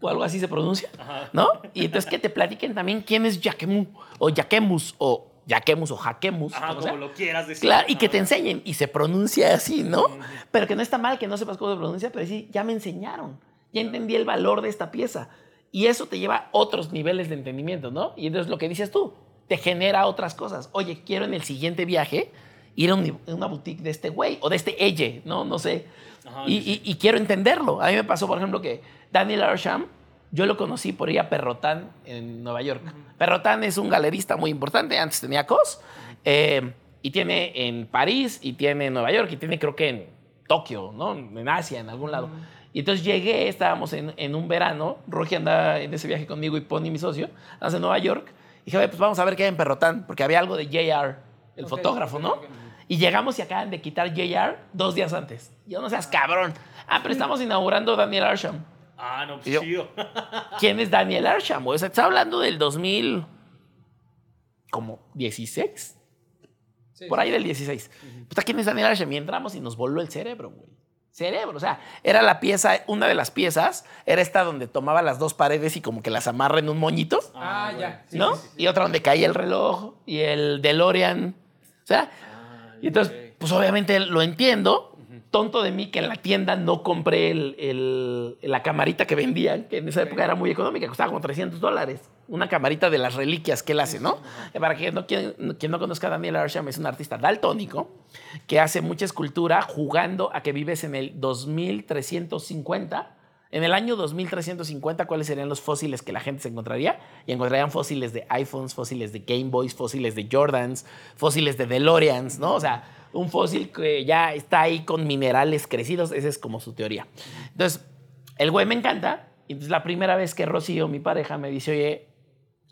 o algo así se pronuncia, ¿no? Y entonces que te platiquen también quién es Jacquemú, o Jaquemus, o Jaquemus, o Jaquemus. Ajá, como como lo quieras decir. Claro, y que te enseñen y se pronuncia así, ¿no? Pero que no está mal que no sepas cómo se pronuncia, pero sí, ya me enseñaron, ya entendí el valor de esta pieza. Y eso te lleva a otros niveles de entendimiento, ¿no? Y entonces lo que dices tú, te genera otras cosas. Oye, quiero en el siguiente viaje ir a un- una boutique de este güey o de este elle, ¿no? No sé. Ajá, y, y- y quiero entenderlo. A mí me pasó, por ejemplo, que Daniel Arsham, yo lo conocí por ir a Perrotán en Nueva York. Perrotán es un galerista muy importante, antes tenía COS, eh, y tiene en París, y tiene en Nueva York, y tiene creo que en Tokio, ¿no? En Asia, en algún lado. Y entonces llegué, estábamos en, en un verano, Rogi andaba en ese viaje conmigo y Pony, mi socio, en Nueva York, y dije, "Oye, pues vamos a ver qué hay en Perrotán, porque había algo de JR, el fotógrafo, ¿no? Y llegamos y acaban de quitar JR dos días antes. Yo no seas cabrón. Ah, pero estamos inaugurando Daniel Arsham. Ah, no, pues yo-. ¿Quién es Daniel Arsham? O sea, está hablando del 2000, como 16. por ahí del 16. Puta, ¿quién es Daniel Arsham? Y entramos y nos voló el cerebro, güey. Cerebro, o sea, era la pieza, una de las piezas, era esta donde tomaba las dos paredes y como que las amarra en un moñito, Ah, ya. Sí, ¿no? sí, sí. Y otra donde caía el reloj y el DeLorean. O sea, y entonces, pues obviamente lo entiendo. Tonto de mí que en la tienda no compré el- el- la camarita que vendían, que en esa época era muy económica, costaba como 300 dólares. Una camarita de las reliquias que él hace, ¿no? Para quien no, quien, quien no conozca a Daniel Arsham, es un artista daltónico que hace mucha escultura jugando a que vives en el 2350. En el año 2350, ¿cuáles serían los fósiles que la gente se encontraría? Y encontrarían fósiles de iPhones, fósiles de Game Boys, fósiles de Jordans, fósiles de DeLoreans, ¿no? O sea, un fósil que ya está ahí con minerales crecidos, esa es como su teoría. Entonces, el güey me encanta. Y entonces la primera vez que Rocío, mi pareja, me dice, oye,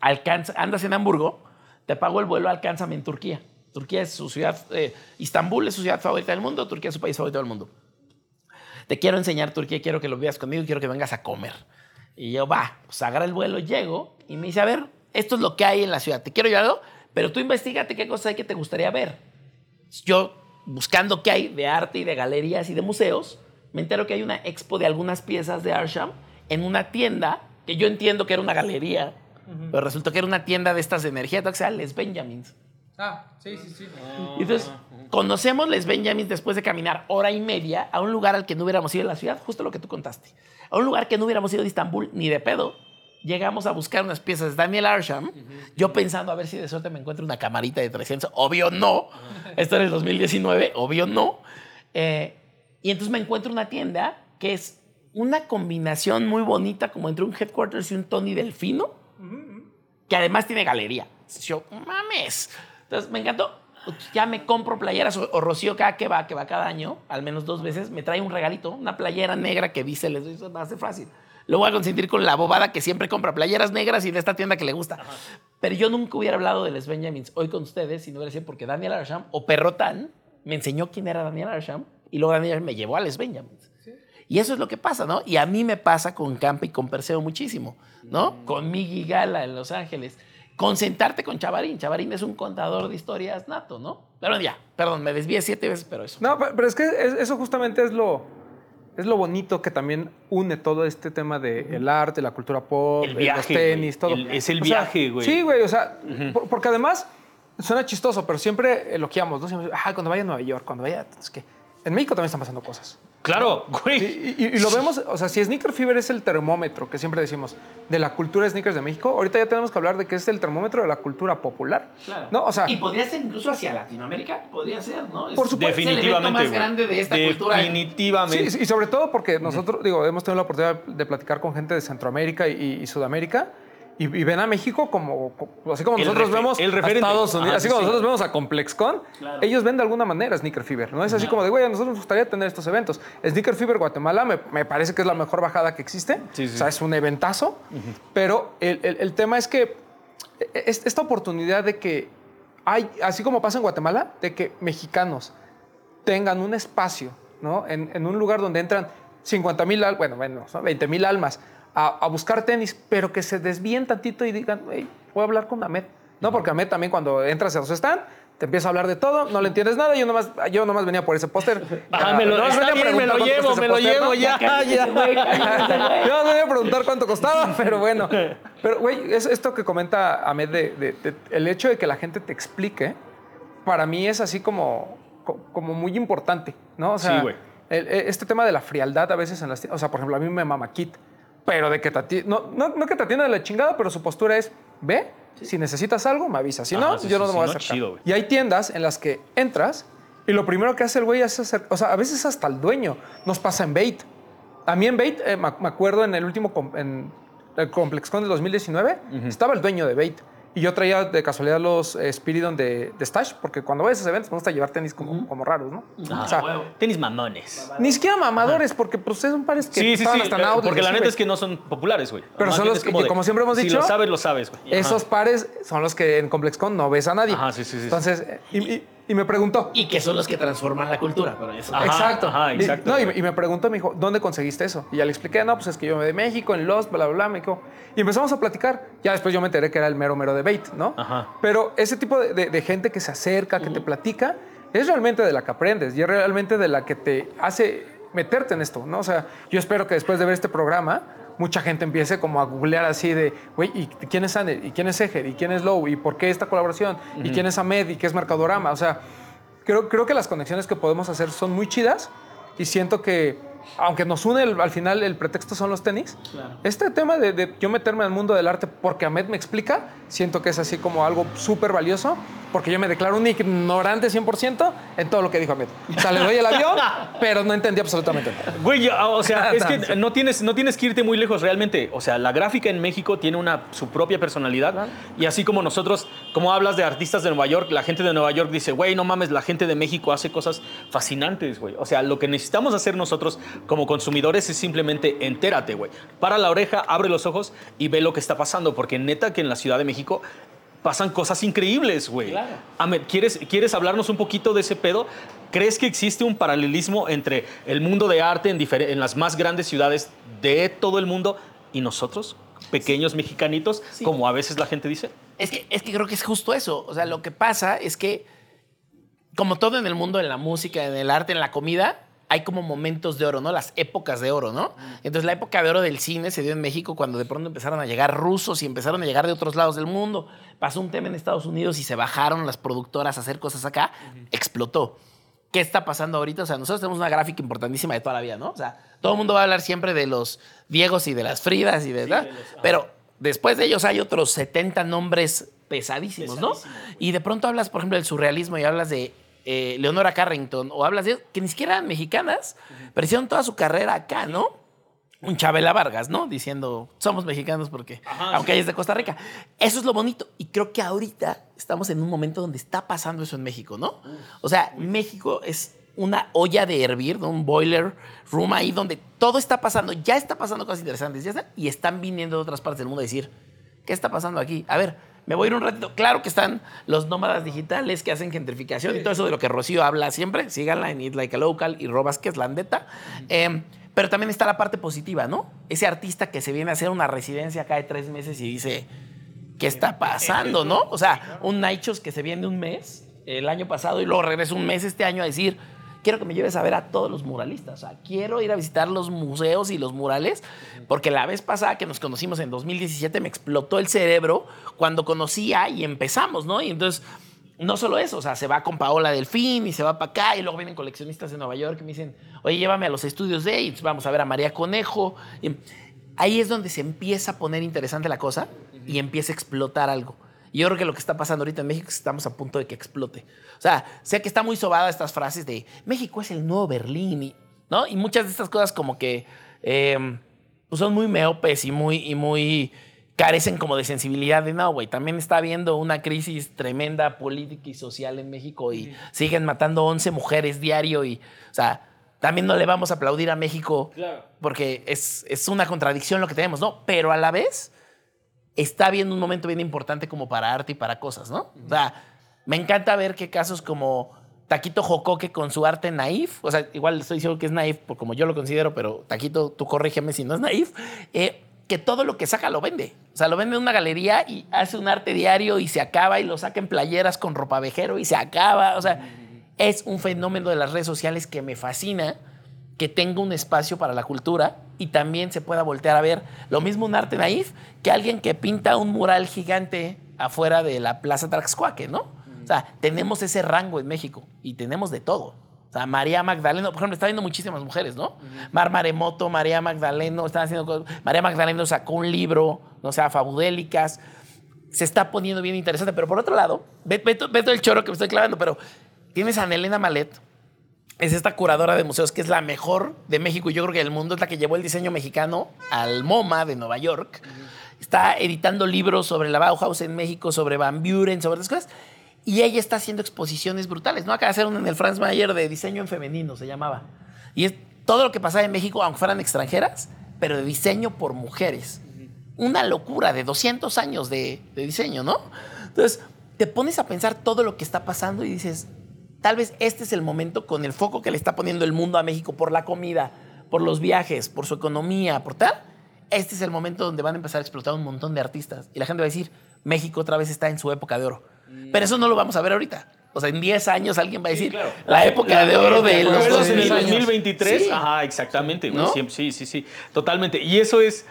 alcanza, andas en Hamburgo, te pago el vuelo, alcánzame en Turquía. Turquía es su ciudad, eh, Istambul es su ciudad favorita del mundo, Turquía es su país favorito del mundo. Te quiero enseñar Turquía, quiero que lo veas conmigo quiero que vengas a comer. Y yo, va, pues agarra el vuelo, llego y me dice, a ver, esto es lo que hay en la ciudad, te quiero llevarlo, pero tú investigate qué cosas hay que te gustaría ver. Yo, buscando qué hay de arte y de galerías y de museos, me entero que hay una expo de algunas piezas de Arsham en una tienda que yo entiendo que era una galería, pero resultó que era una tienda de estas de energía, que se llama Les Benjamins. Ah, sí, sí, sí. Y entonces conocemos Les Benjamins después de caminar hora y media a un lugar al que no hubiéramos ido en la ciudad, justo lo que tú contaste. A un lugar que no hubiéramos ido de Estambul ni de pedo. Llegamos a buscar unas piezas de Daniel Arsham, yo pensando a ver si de suerte me encuentro una camarita de 300. Obvio no. Esto era el 2019, obvio no. Eh, y entonces me encuentro una tienda que es una combinación muy bonita como entre un Headquarters y un Tony Delfino que además tiene galería. Yo, mames. Entonces me encantó. Ya me compro playeras o, o Rocío cada que va, que va cada año, al menos dos veces, me trae un regalito, una playera negra que dice, les eso va a ser fácil. Lo voy a consentir con la bobada que siempre compra playeras negras y de esta tienda que le gusta. Pero yo nunca hubiera hablado de Les Benjamins hoy con ustedes si no hubiera sido porque Daniel Arsham o Perrotan me enseñó quién era Daniel Arsham y luego Daniel me llevó a Les Benjamins. Y eso es lo que pasa, ¿no? Y a mí me pasa con Campa y con Perseo muchísimo, ¿no? Con Miggy Gala en Los Ángeles. Concentrarte con Chavarín. Chavarín es un contador de historias nato, ¿no? Pero ya, perdón, me desvié siete veces, pero eso. No, pe- pero es que es- eso justamente es lo, es lo bonito que también une todo este tema del el arte, la cultura pop, El viaje, los tenis, todo. El- es el O viaje, güey. Sí, güey, o sea, por- porque además suena chistoso, pero siempre elogiamos, ¿no? Siempre, "Ay, cuando vaya a Nueva York, cuando vaya, es que en México también están pasando cosas. Claro, güey. Y, y- y lo vemos, o sea, si Sneaker Fever es el termómetro que siempre decimos de la cultura de sneakers de México, ahorita ya tenemos que hablar de que es el termómetro de la cultura popular. ¿No? O sea, y podría ser incluso hacia Latinoamérica, podría ser, ¿no? Es- Por supuesto. es el Definitivamente. más güey. grande de esta cultura. Definitivamente. Sí, y sobre todo porque nosotros, digo, hemos tenido la oportunidad de platicar con gente de Centroamérica y, y Sudamérica y, y ven a México como, como- así como El nosotros vemos el a. Estados Unidos, Ajá, así sí, como sí. nosotros vemos a ComplexCon, ellos ven de alguna manera Sneaker Fever, ¿no? Es así como de, güey, a nosotros nos gustaría tener estos eventos. Sneaker Fever Guatemala me, me parece que es la mejor bajada que existe, Sí, sí. o sea, es un eventazo, pero el, el- el tema es que es- esta oportunidad de que hay, así como pasa en Guatemala, de que mexicanos tengan un espacio, ¿no? En, en un lugar donde entran 50 mil, bueno, bueno, 20 mil almas a, a buscar tenis, pero que se desvíen tantito y digan, hey, voy a hablar con Ahmed. No, porque Ahmed también cuando entras a su stand, te empieza a hablar de todo, no le entiendes nada, yo nomás, yo nomás venía por ese póster. Ah, me lo- está venía bien, me llevo, me lo llevo, ¿no? ya, ya. Yo no voy a preguntar cuánto costaba, pero bueno. Pero, güey, es esto que comenta Ahmed de, de- de- el hecho de que la gente te explique, para mí es así como, co- como muy importante, ¿no? O sea, Sí, güey. el- e- este tema de la frialdad a veces en las o sea, por ejemplo, a mí me mama Kit, pero de que te ati- no, no, no que te atienda de la chingada, pero su postura es, ve, si necesitas algo, me avisa. Si no, sí, yo sí, no me sí, voy a acercar. chido, y hay tiendas en las que entras y lo primero que hace el güey es hacer, o sea, a veces hasta el dueño. Nos pasa en Bait. A mí en Bait, eh, me me acuerdo en el último, en el ComplexCon del 2019, estaba el dueño de Bait. Y yo traía de casualidad los eh, Spiridon de, de Stash, porque cuando voy a esos eventos me gusta llevar tenis como, como raros, ¿no? Ah, o sea, huevo. Tenis mamones. ni siquiera mamadores, porque pues son pares que Sí, sí, estaban sí. hasta en outlet, Porque la neta es que no son populares, güey. Pero son los que- como siempre hemos Si dicho, lo sabes, lo sabes, güey. Esos pares son los que en ComplexCon no ves a nadie. Ajá, sí, sí, sí. Entonces, eh, y, y- y me preguntó. Y que son los que transforman la cultura. Pero eso. Ajá, exacto. ajá, exacto, no, y, me- y me preguntó, me dijo, ¿dónde conseguiste eso? Y ya le expliqué, no, pues es que yo me de México, en Lost, bla, bla, bla. Me dijo, y empezamos a platicar. Ya después yo me enteré que era el mero, mero de Bait, ¿no? Ajá. Pero ese tipo de, de- de gente que se acerca, que te platica, es realmente de la que aprendes y es realmente de la que te hace meterte en esto, ¿no? O sea, yo espero que después de ver este programa, mucha gente empiece como a googlear así de, güey, ¿y quién es Ander? ¿Y quién es Eger? ¿Y quién es Low? ¿Y por qué esta colaboración? ¿Y quién es Ahmed? ¿Y qué es Mercadorama? O sea, creo, creo que las conexiones que podemos hacer son muy chidas y siento que, aunque nos une el- al final el pretexto son los tenis, este tema de, de yo meterme al mundo del arte porque Ahmed me explica, siento que es así como algo súper valioso porque yo me declaro un ignorante 100% en todo lo que dijo Ahmed. O sea, le doy el avión, pero no entendí absolutamente nada. Güey, ya, o sea, es que no tienes, no tienes que irte muy lejos realmente. O sea, la gráfica en México tiene una, su propia personalidad. Y así como nosotros, como hablas de artistas de Nueva York, la gente de Nueva York dice, güey, no mames, la gente de México hace cosas fascinantes, güey. O sea, lo que necesitamos hacer nosotros como consumidores es simplemente entérate, güey. Para la oreja, abre los ojos y ve lo que está pasando. Porque neta que en la Ciudad de México pasan cosas increíbles, güey. Claro. Ahmed, ¿quieres, ¿quieres hablarnos un poquito de ese pedo? ¿Crees que existe un paralelismo entre el mundo de arte en, en las más grandes ciudades de todo el mundo y nosotros, pequeños mexicanitos, como a veces la gente dice? Es que, es que creo que es justo eso. O sea, lo que pasa es que, como todo en el mundo, en la música, en el arte, en la comida, hay como momentos de oro, ¿no? Las épocas de oro, ¿no? Entonces, la época de oro del cine se dio en México cuando de pronto empezaron a llegar rusos y empezaron a llegar de otros lados del mundo. Pasó un tema en Estados Unidos y se bajaron las productoras a hacer cosas acá, explotó. ¿Qué está pasando ahorita? O sea, nosotros tenemos una gráfica importantísima de toda la vida, ¿no? O sea, todo el mundo va a hablar siempre de los Diegos y de las Fridas y de, ¿verdad? Pero después de ellos hay otros 70 nombres pesadísimos, ¿no? Y de pronto hablas, por ejemplo, del surrealismo y hablas de eh, Leonora Carrington o hablas de que ni siquiera eran mexicanas, pero hicieron toda su carrera acá, ¿no? Un Chabela Vargas, ¿no? Diciendo, somos mexicanos porque, aunque ella es de Costa Rica. Eso es lo bonito. Y creo que ahorita estamos en un momento donde está pasando eso en México, ¿no? O sea, México es una olla de hervir, ¿no? un boiler room ahí donde todo está pasando. Ya está pasando cosas interesantes, ya está, y están viniendo de otras partes del mundo a decir, ¿qué está pasando aquí? A ver, me voy a ir un ratito. Claro que están los nómadas digitales que hacen gentrificación y todo eso de lo que Rocío habla siempre. Síganla en Eat Like a Local y Robas, que es la neta. Eh, pero también está la parte positiva, ¿no? Ese artista que se viene a hacer una residencia acá de tres meses y dice, ¿qué está pasando, no? O sea, un Naichos que se viene un mes el año pasado y luego regresa un mes este año a decir, quiero que me lleves a ver a todos los muralistas. O sea, quiero ir a visitar los museos y los murales, porque la vez pasada que nos conocimos en 2017 me explotó el cerebro cuando conocía y empezamos, ¿no? Y entonces, no solo eso, o sea, se va con Paola Delfín y se va para acá y luego vienen coleccionistas de Nueva York que me dicen, oye, llévame a los estudios de, entonces vamos a ver a María Conejo. Y ahí es donde se empieza a poner interesante la cosa y empieza a explotar algo. Y yo creo que lo que está pasando ahorita en México es que estamos a punto de que explote. O sea, sé que está muy sobada estas frases de México es el nuevo Berlín, y, ¿no? Y muchas de estas cosas como que eh, pues son muy meopes y muy, y muy carecen como de sensibilidad de no, güey. También está habiendo una crisis tremenda política y social en México y siguen matando 11 mujeres diario y, o sea, también no le vamos a aplaudir a México porque es, es una contradicción lo que tenemos, ¿no? Pero a la vez está habiendo un momento bien importante como para arte y para cosas, ¿no? O sea, me encanta ver que casos como Taquito Jocoque con su arte naif, o sea, igual estoy diciendo que es naif por como yo lo considero, pero Taquito, tú corrígeme si no es naif, eh, que todo lo que saca lo vende. O sea, lo vende en una galería y hace un arte diario y se acaba y lo saca en playeras con ropa vejero y se acaba. O sea, es un fenómeno de las redes sociales que me fascina que tenga un espacio para la cultura y también se pueda voltear a ver lo mismo un arte naif que alguien que pinta un mural gigante afuera de la Plaza Traxcuaque, ¿no? O sea, tenemos ese rango en México y tenemos de todo. O sea, María Magdaleno, por ejemplo, está viendo muchísimas mujeres, ¿no? Mar Maremoto, María Magdaleno, están haciendo cosas. María Magdaleno sacó un libro, no sea, Fabudélicas. Se está poniendo bien interesante, pero por otro lado, ve, ve ve todo el choro que me estoy clavando, pero tienes a Nelena Malet, es esta curadora de museos que es la mejor de México y yo creo que del mundo, es la que llevó el diseño mexicano al MoMA de Nueva York. Está editando libros sobre la Bauhaus en México, sobre Van Buren, sobre otras cosas. Y ella está haciendo exposiciones brutales, ¿no? Acaba de hacer una en el Franz Mayer de diseño en femenino, se llamaba. Y es todo lo que pasaba en México, aunque fueran extranjeras, pero de diseño por mujeres. Una locura de 200 años de, de diseño, ¿no? Entonces, te pones a pensar todo lo que está pasando y dices, tal vez este es el momento con el foco que le está poniendo el mundo a México por la comida, por los viajes, por su economía, por tal. Este es el momento donde van a empezar a explotar un montón de artistas y la gente va a decir, México otra vez está en su época de oro. Pero eso no lo vamos a ver ahorita. O sea, en 10 años alguien va a decir, claro. la época de oro de los ¿Recuerdas en el 2000 años. 2023? Sí. Ajá, exactamente, Sí, sí, sí. Totalmente. Y eso es.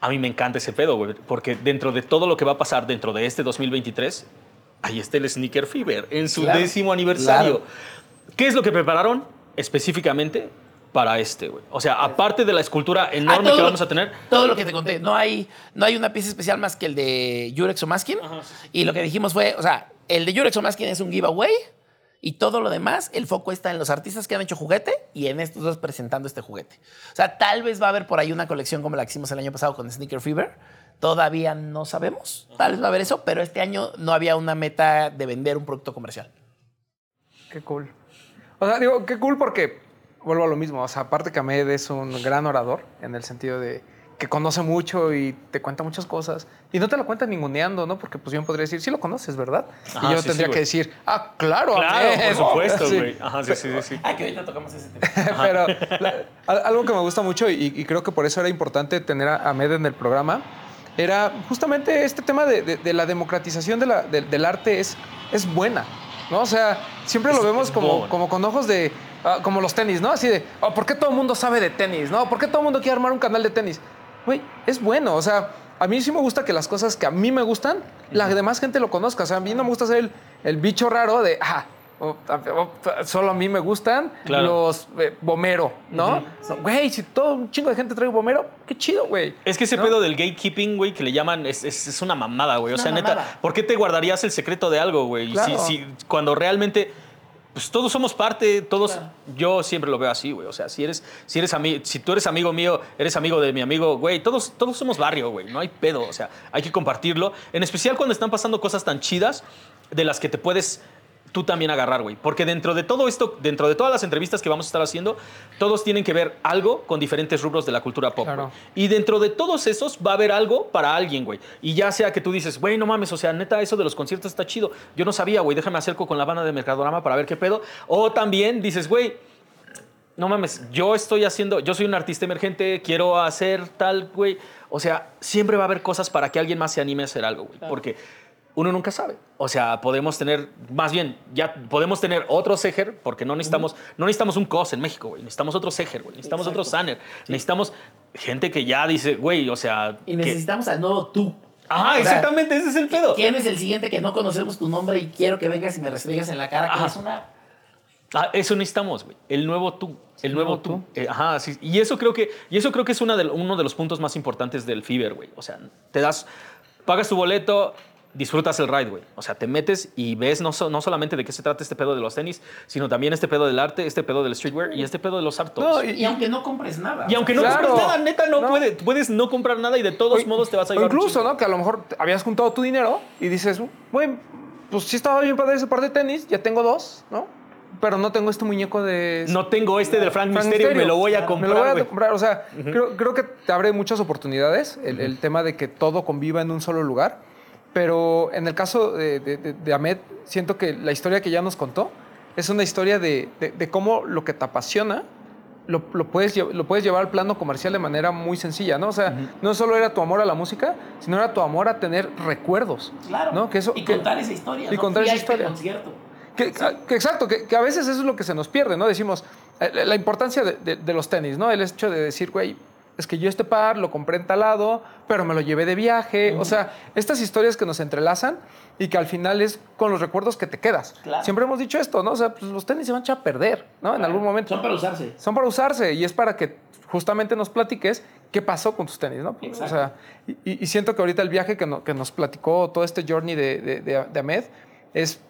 A mí me encanta ese pedo, güey. Porque dentro de todo lo que va a pasar dentro de este 2023, ahí está el Sneaker Fever en su Claro, décimo aniversario. claro. ¿Qué es lo que prepararon específicamente para este, güey? O sea, aparte de la escultura enorme que vamos a tener. Todo lo que te conté. No hay, no hay una pieza especial más que el de Yurex Omaskin. Y lo que dijimos fue, o sea, el de Yurex Omaskin es un giveaway. Y todo lo demás, el foco está en los artistas que han hecho juguete y en estos dos presentando este juguete. O sea, tal vez va a haber por ahí una colección como la que hicimos el año pasado con Sneaker Fever. Todavía no sabemos. Tal vez va a haber eso, pero este año no había una meta de vender un producto comercial. Qué cool. O sea, digo, qué cool porque vuelvo a lo mismo. O sea, aparte que Ahmed es un gran orador en el sentido de que conoce mucho y te cuenta muchas cosas. Y no te lo cuenta ninguneando, ¿no? Porque pues yo podría decir, sí lo conoces, ¿verdad? Ajá, y yo sí, tendría sí, que decir, ah, claro, Claro, Ahmed. por supuesto, Sí. güey. Ajá, sí, sí, sí, sí. Ah, que ahorita tocamos ese tema. Pero la- algo que me gusta mucho y, y creo que por eso era importante tener a Ahmed en el programa era justamente este tema de, de- de la democratización de la- de- del arte es, es buena, ¿no? O sea, siempre lo Es vemos como, como con ojos de, ah, como los tenis, ¿no? Así de, oh, ¿por qué todo el mundo sabe de tenis? ¿No? ¿Por qué todo el mundo quiere armar un canal de tenis? Güey, es bueno, o sea, a mí sí me gusta que las cosas que a mí me gustan, la demás gente lo conozca. O sea, a mí no me gusta ser el, el bicho raro de, ah, solo a mí me gustan Claro. los eh, bomero, ¿no? Güey, si todo un chingo de gente trae bomero, qué chido, güey. Es que ese ¿No? pedo del gatekeeping, güey, que le llaman, es, es- es una mamada, güey. O sea, neta. ¿por qué te guardarías el secreto de algo, güey? Claro. Si, si- cuando realmente, pues todos somos parte, todos, Claro. yo siempre lo veo así, güey. O sea, si eres, si eres ami- si tú eres amigo mío, eres amigo de mi amigo, güey, todos, todos somos barrio, güey. No hay pedo, o sea, hay que compartirlo. En especial cuando están pasando cosas tan chidas de las que te puedes tú también agarrar, güey. Porque dentro de todo esto, dentro de todas las entrevistas que vamos a estar haciendo, todos tienen que ver algo con diferentes rubros de la cultura pop. Claro. Y dentro de todos esos va a haber algo para alguien, güey. Y ya sea que tú dices, güey, no mames, o sea, neta, eso de los conciertos está chido. Yo no sabía, güey, déjame acerco con la banda de Mercadorama para ver qué pedo. O también dices, güey, no mames, yo estoy haciendo, yo soy un artista emergente, quiero hacer tal, güey. O sea, siempre va a haber cosas para que alguien más se anime a hacer algo, güey. Porque uno nunca sabe. O sea, podemos tener, más bien, ya podemos tener otro Seger, porque no necesitamos, no necesitamos un COS en México, güey. Necesitamos otro Seger, güey. Necesitamos otro Sanner. Necesitamos gente que ya dice, güey, o sea. Y que- necesitamos al nuevo tú. Ajá, sea, exactamente, ese es el pedo. ¿Quién es el siguiente que no conocemos tu nombre y quiero que vengas y me restregas en la cara? Que es una. Ah, eso necesitamos, güey. El nuevo tú. El nuevo nuevo tú. Eh, ajá, sí. Y eso creo que, y eso creo que es una de- uno de los puntos más importantes del Fever, güey. O sea, te das, pagas tu boleto, disfrutas el ride, güey. O sea, te metes y ves no, so- no solamente de qué se trata este pedo de los tenis, sino también este pedo del arte, este pedo del streetwear y este pedo de los art toys. No, Y, aunque no compres nada. y aunque no Claro. compres nada, neta, no, No. Puede, puedes no comprar nada y de todos O- modos te vas a llevar incluso. ¿no? Que a lo mejor habías juntado tu dinero y dices, güey, pues sí estaba bien padre ese par de tenis, ya tengo dos, ¿no? Pero no tengo este muñeco de... No tengo este del Frank, Frank Mysterio, me Mysterio. lo voy a Me comprar, lo voy a güey. comprar. O sea, creo, creo que te abre muchas oportunidades el, el tema de que todo conviva en un solo lugar. Pero en el caso de, de- de- de Ahmed, siento que la historia que ya nos contó es una historia de, cómo lo que te apasiona lo, lo puedes, lo puedes llevar al plano comercial de manera muy sencilla, ¿no? O sea, no solo era tu amor a la música, sino era tu amor a tener recuerdos. Claro. ¿no? Que eso, y que- contar esa historia. y ¿no? contar Fui esa este historia. concierto. Que, que- exacto, que, que a veces eso es lo que se nos pierde, ¿no? Decimos, eh, la importancia de, de- de los tenis, ¿no? El hecho de decir, güey, es que yo este par lo compré en talado, pero me lo llevé de viaje. O sea, estas historias que nos entrelazan y que al final es con los recuerdos que te quedas. Claro. Siempre hemos dicho esto, ¿no? O sea, pues los tenis se van a echar a perder, ¿no? En algún momento. Son para usarse. Son para usarse y es para que justamente nos platiques qué pasó con tus tenis, ¿no? O Exacto. sea, y, y- y siento que ahorita el viaje que, no- que nos platicó todo este journey de, de, de- de Ahmed es,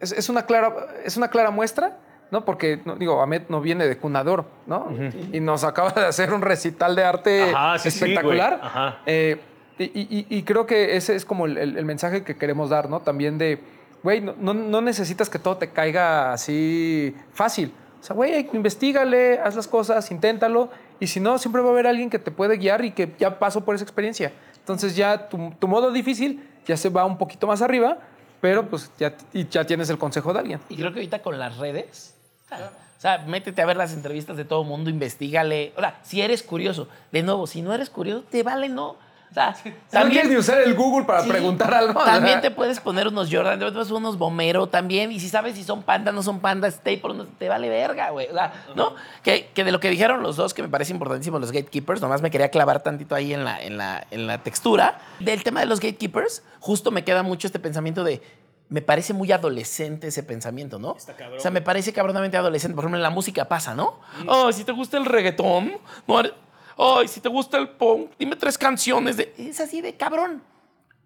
es, es una clara, es una clara muestra, ¿no? Porque, no, digo, Ahmed no viene de cunador, ¿no? Y nos acaba de hacer un recital de arte Ajá, sí, sí, espectacular. güey. Ajá. Eh, y, y- y creo que ese es como el, el- el mensaje que queremos dar, ¿no? También de, güey, no, no- no necesitas que todo te caiga así fácil. O sea, güey, investigale, haz las cosas, inténtalo. Y si no, siempre va a haber alguien que te puede guiar y que ya pasó por esa experiencia. Entonces ya tu, tu modo difícil ya se va un poquito más arriba pero pues ya, y ya tienes el consejo de alguien. Y creo que ahorita con las redes, o sea, métete a ver las entrevistas de todo el mundo, investigale. O sea, si eres curioso, de nuevo, si no eres curioso, te vale no. O sea, No quieres ni usar el Google para Sí. preguntar algo. También te puedes poner unos Jordan, te puedes unos Bomero también. Y si sabes si son pandas, no son pandas, no, te vale verga, güey. O sea, ¿no? Que, que de lo que dijeron los dos, que me parece importantísimo, los gatekeepers, nomás me quería clavar tantito ahí en la, en la, en la textura. Del tema de los gatekeepers, justo me queda mucho este pensamiento de. Me parece muy adolescente ese pensamiento, ¿no? O sea, me parece cabronamente adolescente. Por ejemplo, en la música pasa, ¿no? Oh, si te gusta el reggaetón, no eres- Ay, si te gusta el punk, dime tres canciones de. Es así de cabrón.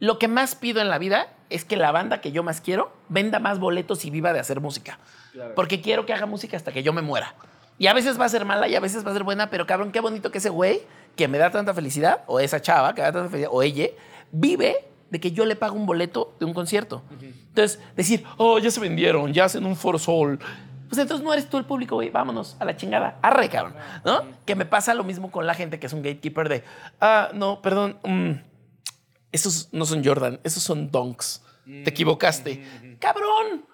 Lo que más pido en la vida es que la banda que yo más quiero venda más boletos y viva de hacer música. Porque quiero que haga música hasta que yo me muera. Y a veces va a ser mala y a veces va a ser buena, pero cabrón, qué bonito que ese güey que me da tanta felicidad, o esa chava que me da tanta felicidad, o ella, vive de que yo le pago un boleto de un concierto. Entonces, decir, oh, ya se vendieron, ya hacen un For Soul. Pues entonces no eres tú el público, güey. Vámonos a la chingada. Arre, cabrón. ¿No? Que me pasa lo mismo con la gente que es un gatekeeper de, ah, no, perdón, mm, esos no son Jordan, esos son Dunks. Te equivocaste. Cabrón.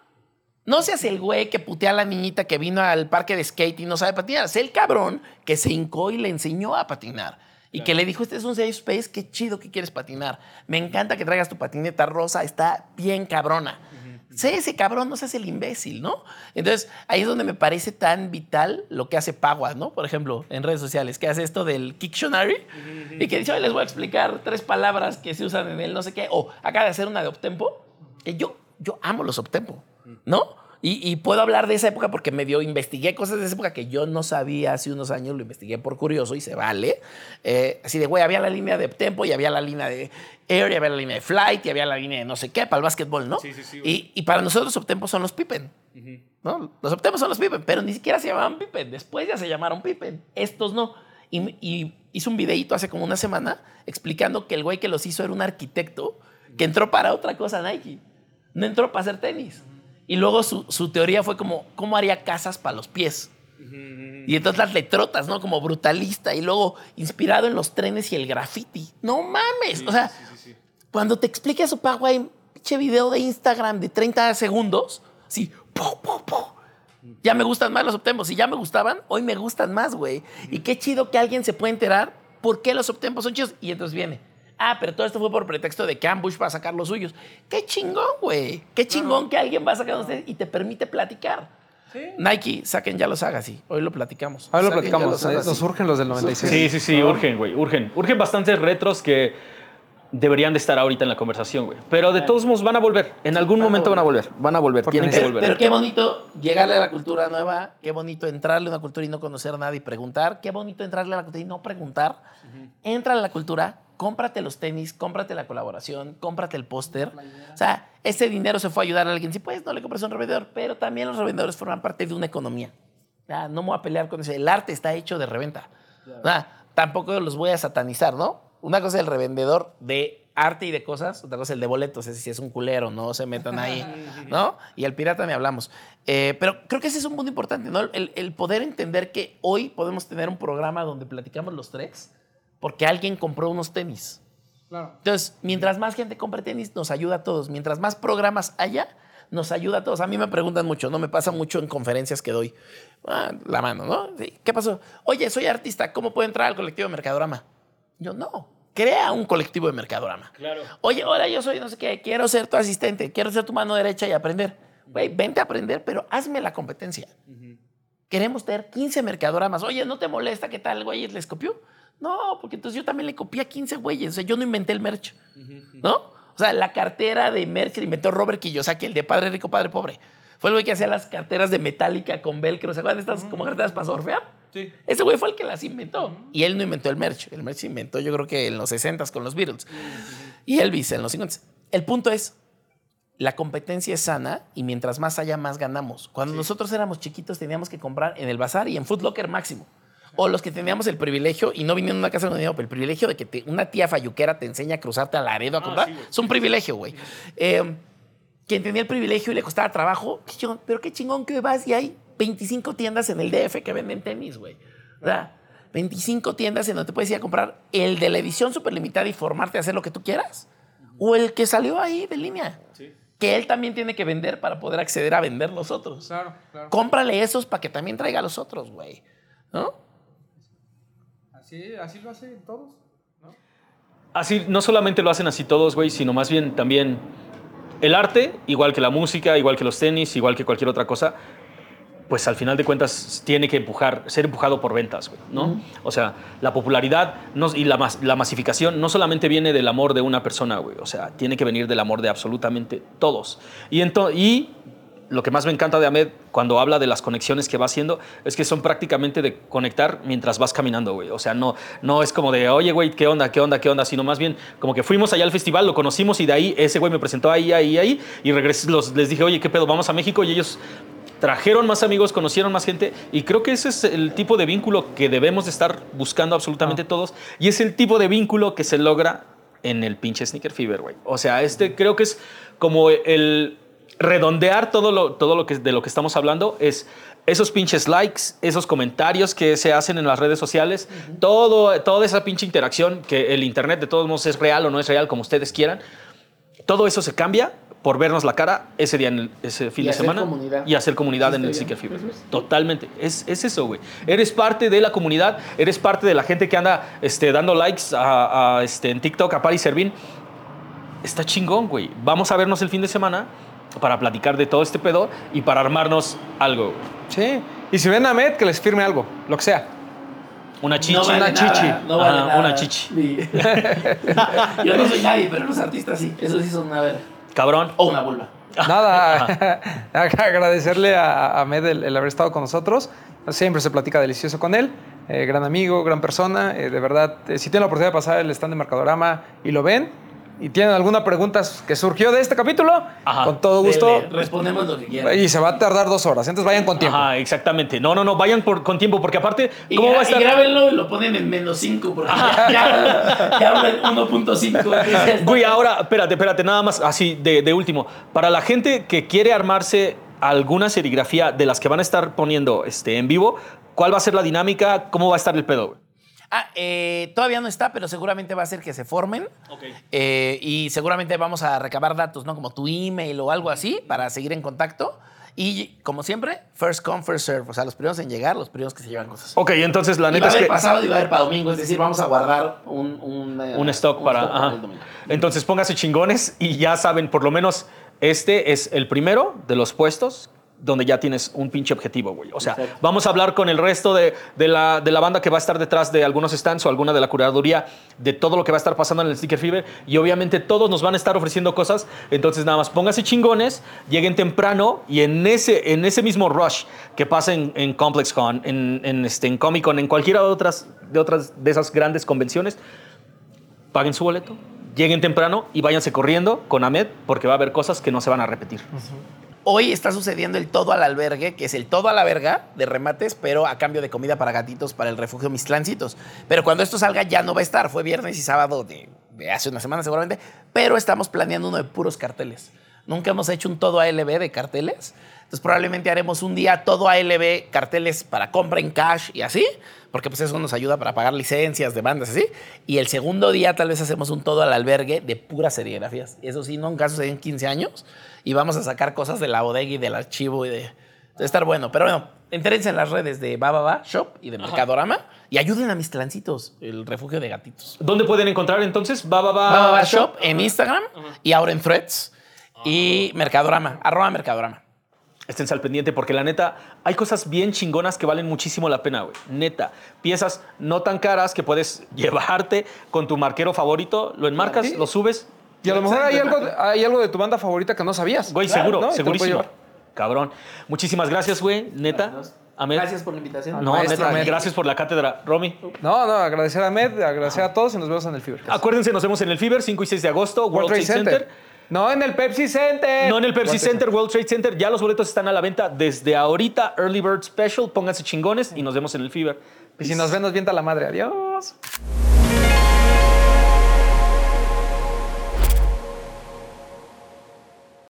No seas el güey que putea a la niñita que vino al parque de skate y no sabe patinar. Sé el cabrón que se hincó y le enseñó a patinar. Y que le dijo, este es un safe space, qué chido que quieres patinar. Me encanta que traigas tu patineta rosa, está bien cabrona. Sé ese cabrón, no seas el imbécil, ¿no? Entonces, ahí es donde me parece tan vital lo que hace Pagua, ¿no? Por ejemplo, en redes sociales, que hace esto del Kictionary y que dice, hoy les voy a explicar tres palabras que se usan en el no sé qué, o acaba de hacer una de Optempo, que yo, yo amo los Optempo, ¿no? Y, y puedo hablar de esa época porque medio investigué cosas de esa época que yo no sabía hace unos años, lo investigué por curioso y se vale. Eh, así de, güey, había la línea de Optempo y había la línea de Air y había la línea de Flight y había la línea de no sé qué para el básquetbol, ¿no? Sí, sí, sí, y, y para nosotros Optempo son los Pippen. ¿no? Los Optempo son los Pippen, pero ni siquiera se llamaban Pippen. Después ya se llamaron Pippen. Estos no. Y, y hizo un videito hace como una semana explicando que el güey que los hizo era un arquitecto que entró para otra cosa Nike. No entró para hacer tenis. Y luego su, su teoría fue como, ¿cómo haría casas para los pies? Y entonces las letrotas, ¿no? Como brutalista. Y luego inspirado en los trenes y el graffiti. No mames. o sea, cuando te explique su hay un pinche video de Instagram de 30 segundos. Sí, po, po, po. Ya me gustan más los Optempos. Si ya me gustaban, hoy me gustan más, güey. Y qué chido que alguien se pueda enterar por qué los Optempos son chidos. Y entonces viene. Ah, pero todo esto fue por pretexto de que Ambush va a sacar los suyos. Qué chingón, güey. Qué chingón que alguien va a sacar ustedes y te permite platicar. Nike, saquen ya los Agassi. Hoy lo platicamos. Ahora lo Saquen platicamos. los eh. Nos surgen los del 96. Sí, sí, sí, urgen, güey, urgen. Urgen bastantes retros que deberían de estar ahorita en la conversación, güey. Pero de todos modos van a volver. En algún momento van a volver. Van a volver. Porque Tienen que volver. Pero qué bonito llegarle a la cultura nueva, qué bonito entrarle a una cultura y no conocer nada y preguntar, qué bonito entrarle a la cultura y no preguntar. Entra a la cultura, cómprate los tenis, cómprate la colaboración, cómprate el póster. O sea, ese dinero se fue a ayudar a alguien. Sí, pues no le compras a un revendedor, pero también los revendedores forman parte de una economía. No me voy a pelear con eso. El arte está hecho de reventa. Sea, tampoco los voy a satanizar, ¿no? Una cosa es el revendedor de arte y de cosas, otra cosa es el de boletos, es si es un culero, no se metan ahí, ¿no? Y el pirata ni hablamos. Eh, pero creo que ese es un punto importante, ¿no? El, el poder entender que hoy podemos tener un programa donde platicamos los tres porque alguien compró unos tenis. Entonces, mientras más gente compre tenis, nos ayuda a todos. Mientras más programas haya, nos ayuda a todos. A mí me preguntan mucho, ¿no? Me pasa mucho en conferencias que doy. Ah, la mano, ¿no? Sí, ¿Qué pasó? Oye, soy artista, ¿cómo puedo entrar al colectivo de Mercadorama? Yo, no. Crea un colectivo de Mercadorama. Claro. Oye, ahora yo soy no sé qué, quiero ser tu asistente, quiero ser tu mano derecha y aprender. Güey, vente a aprender, pero hazme la competencia. Queremos tener 15 mercadoramas. Oye, ¿no te molesta que tal güey les copió? No, porque entonces yo también le copié a 15 güeyes. O sea, yo no inventé el merch. ¿No? O sea, la cartera de merch que inventó Robert Kiyosaki, el de Padre Rico, Padre Pobre. Fue el güey que hacía las carteras de metálica con velcro. ¿Se acuerdan de estas como carteras para surfear? Sí. Ese güey fue el que las inventó. Y él no inventó el merch. El merch se inventó yo creo que en los 60 con los Beatles. Y Elvis en los 50 El punto es, la competencia es sana y mientras más haya, más ganamos. Cuando nosotros éramos chiquitos teníamos que comprar en el bazar y en Foot Locker máximo. O los que teníamos el privilegio, y no viniendo a una casa de dinero, pero el privilegio de que te- una tía falluquera te enseña a cruzarte a Laredo a comprar, sí, güey. es un privilegio, güey. Eh, quien tenía el privilegio y le costaba trabajo, qué chingón, pero qué chingón que vas y hay 25 tiendas en el DF que venden tenis, güey. Sea, 25 tiendas en donde te puedes ir a comprar el de la edición super limitada y formarte a hacer lo que tú quieras. O el que salió ahí de línea. que él también tiene que vender para poder acceder a vender los otros. Claro, claro. Cómprale esos para que también traiga a los otros, güey. ¿No? Así, así lo hacen todos. Así, no solamente lo hacen así todos, güey, sino más bien también el arte, igual que la música, igual que los tenis, igual que cualquier otra cosa, pues al final de cuentas tiene que empujar, ser empujado por ventas, güey, ¿no? O sea, la popularidad no- y la, mas- la masificación no solamente viene del amor de una persona, güey, o sea, tiene que venir del amor de absolutamente todos. Y, y lo que más me encanta de Ahmed cuando habla de las conexiones que va haciendo es que son prácticamente de conectar mientras vas caminando, güey. O sea, no, no es como de, oye, güey, ¿qué onda, qué onda, qué onda? Sino más bien como que fuimos allá al festival, lo conocimos y de ahí ese güey me presentó ahí, ahí, ahí. Y regresé, los, les dije, oye, ¿qué pedo? Vamos a México y ellos trajeron más amigos, conocieron más gente y creo que ese es el tipo de vínculo que debemos de estar buscando absolutamente todos y es el tipo de vínculo que se logra en el pinche Sneaker Fever, güey. O sea, este creo que es como el redondear todo lo, todo lo que de lo que estamos hablando es esos pinches likes, esos comentarios que se hacen en las redes sociales, todo, toda esa pinche interacción que el internet de todos modos es real o no es real, como ustedes quieran, todo eso se cambia por vernos la cara ese día, en el- ese fin Y de semana comunidad. y hacer comunidad en el Seeker. Fever. Totalmente. Es, es eso, güey. Eres parte de la comunidad, eres parte de la gente que anda este, dando likes a, a, este, en TikTok a Paris Servín. Está chingón, güey. Vamos a vernos el fin de semana para platicar de todo este pedo y para armarnos algo. Sí. Y si ven a Med, que les firme algo, lo que sea. Una chichi. No vale una nada, chichi. No vale Ajá, nada. una chichi. Sí. Yo no soy nadie, pero los artistas sí. Esos sí son una verga. Cabrón. O una vulva. Nada, agradecerle a, a Med el, el haber estado con nosotros. Siempre se platica delicioso con él. Eh, gran amigo, gran persona. Eh, de verdad, eh, si tienen la oportunidad de pasar el stand de Mercadorama y lo ven, y tienen alguna pregunta que surgió de este capítulo, Ajá. con todo gusto. Dele, respondemos lo que quieran. Y se va a tardar dos horas. Entonces vayan con tiempo. Ajá, exactamente. No, no, no, vayan por- con tiempo, porque aparte, Y, ¿cómo gra- va a estar? y grábenlo y lo ponen en menos 5 porque ya, ya, ya habla en 1.5. Güey, ahora, espérate, espérate, nada más así de, de último. Para la gente que quiere armarse alguna serigrafía de las que van a estar poniendo este, en vivo, ¿cuál va a ser la dinámica? ¿Cómo va a estar el pedo? güey? Ah, eh, todavía no está, pero seguramente va a ser que se formen. Eh, y seguramente vamos a recabar datos, ¿no? Como tu email o algo así para seguir en contacto. Y como siempre, first come, first serve. O sea, los primeros en llegar, los primeros que se llevan cosas. Ok, entonces la Y va neta es que pasado y va a haber para domingo. Es decir, vamos a guardar un, un, eh, un stock para... ajá. el domingo. Entonces póngase chingones y ya saben, por lo menos este es el primero de los puestos donde ya tienes un pinche objetivo, güey. O sea, Exacto. vamos a hablar con el resto de, de la, de la banda que va a estar detrás de algunos stands o alguna de la curaduría de todo lo que va a estar pasando en el Sticker Fever y obviamente todos nos van a estar ofreciendo cosas. Entonces nada más pónganse chingones, lleguen temprano y en ese, en ese mismo rush que pasa en, en ComplexCon, en, en, este, en Comic Con, en cualquiera de otras, de otras de esas grandes convenciones, paguen su boleto, lleguen temprano y váyanse corriendo con Ahmed porque va a haber cosas que no se van a repetir. Hoy está sucediendo el todo al albergue, que es el todo a la verga de remates, pero a cambio de comida para gatitos para el refugio Mistlancitos. Pero cuando esto salga ya no va a estar. Fue viernes y sábado de, de hace una semana seguramente, pero estamos planeando uno de puros carteles. Nunca hemos hecho un todo ALB de carteles. Entonces probablemente haremos un día todo ALB carteles para compra en cash y así, porque pues eso nos ayuda para pagar licencias de bandas así. Y el segundo día tal vez hacemos un todo al albergue de puras serigrafías. Eso sí, nunca sucedió en 15 años. Y vamos a sacar cosas de la bodega y del archivo y de... de estar bueno. Pero bueno, entérense en las redes de Bababa Shop y de Mercadorama y ayuden a mis trancitos, el refugio de gatitos. ¿Dónde pueden encontrar entonces? Baba Bababa Shop en Instagram y ahora en Threads y Mercadorama, arroba Mercadorama. Estén al pendiente porque la neta hay cosas bien chingonas que valen muchísimo la pena, güey. Neta. Piezas no tan caras que puedes llevarte con tu marquero favorito, lo enmarcas, Sí. lo subes. Y a lo mejor hay algo, hay algo de tu banda favorita que no sabías. Güey, Claro, seguro, segurísimo. Cabrón. Muchísimas gracias, güey. Neta. Ahmed. Gracias por la invitación. No, Maestro neta, Ahmed. gracias por la cátedra, Romy. No, no, agradecer a Med, agradecer a todos y nos vemos en el Fever. Acuérdense, nos vemos en el Fever 5 y 6 de agosto, World, Trade Center. No, en el Pepsi Center. No en el Pepsi World Center, World Trade Center. Ya los boletos están a la venta desde ahorita. Early Bird Special. Pónganse chingones y nos vemos en el Fever. Y si nos ven, nos vienta la madre. Adiós.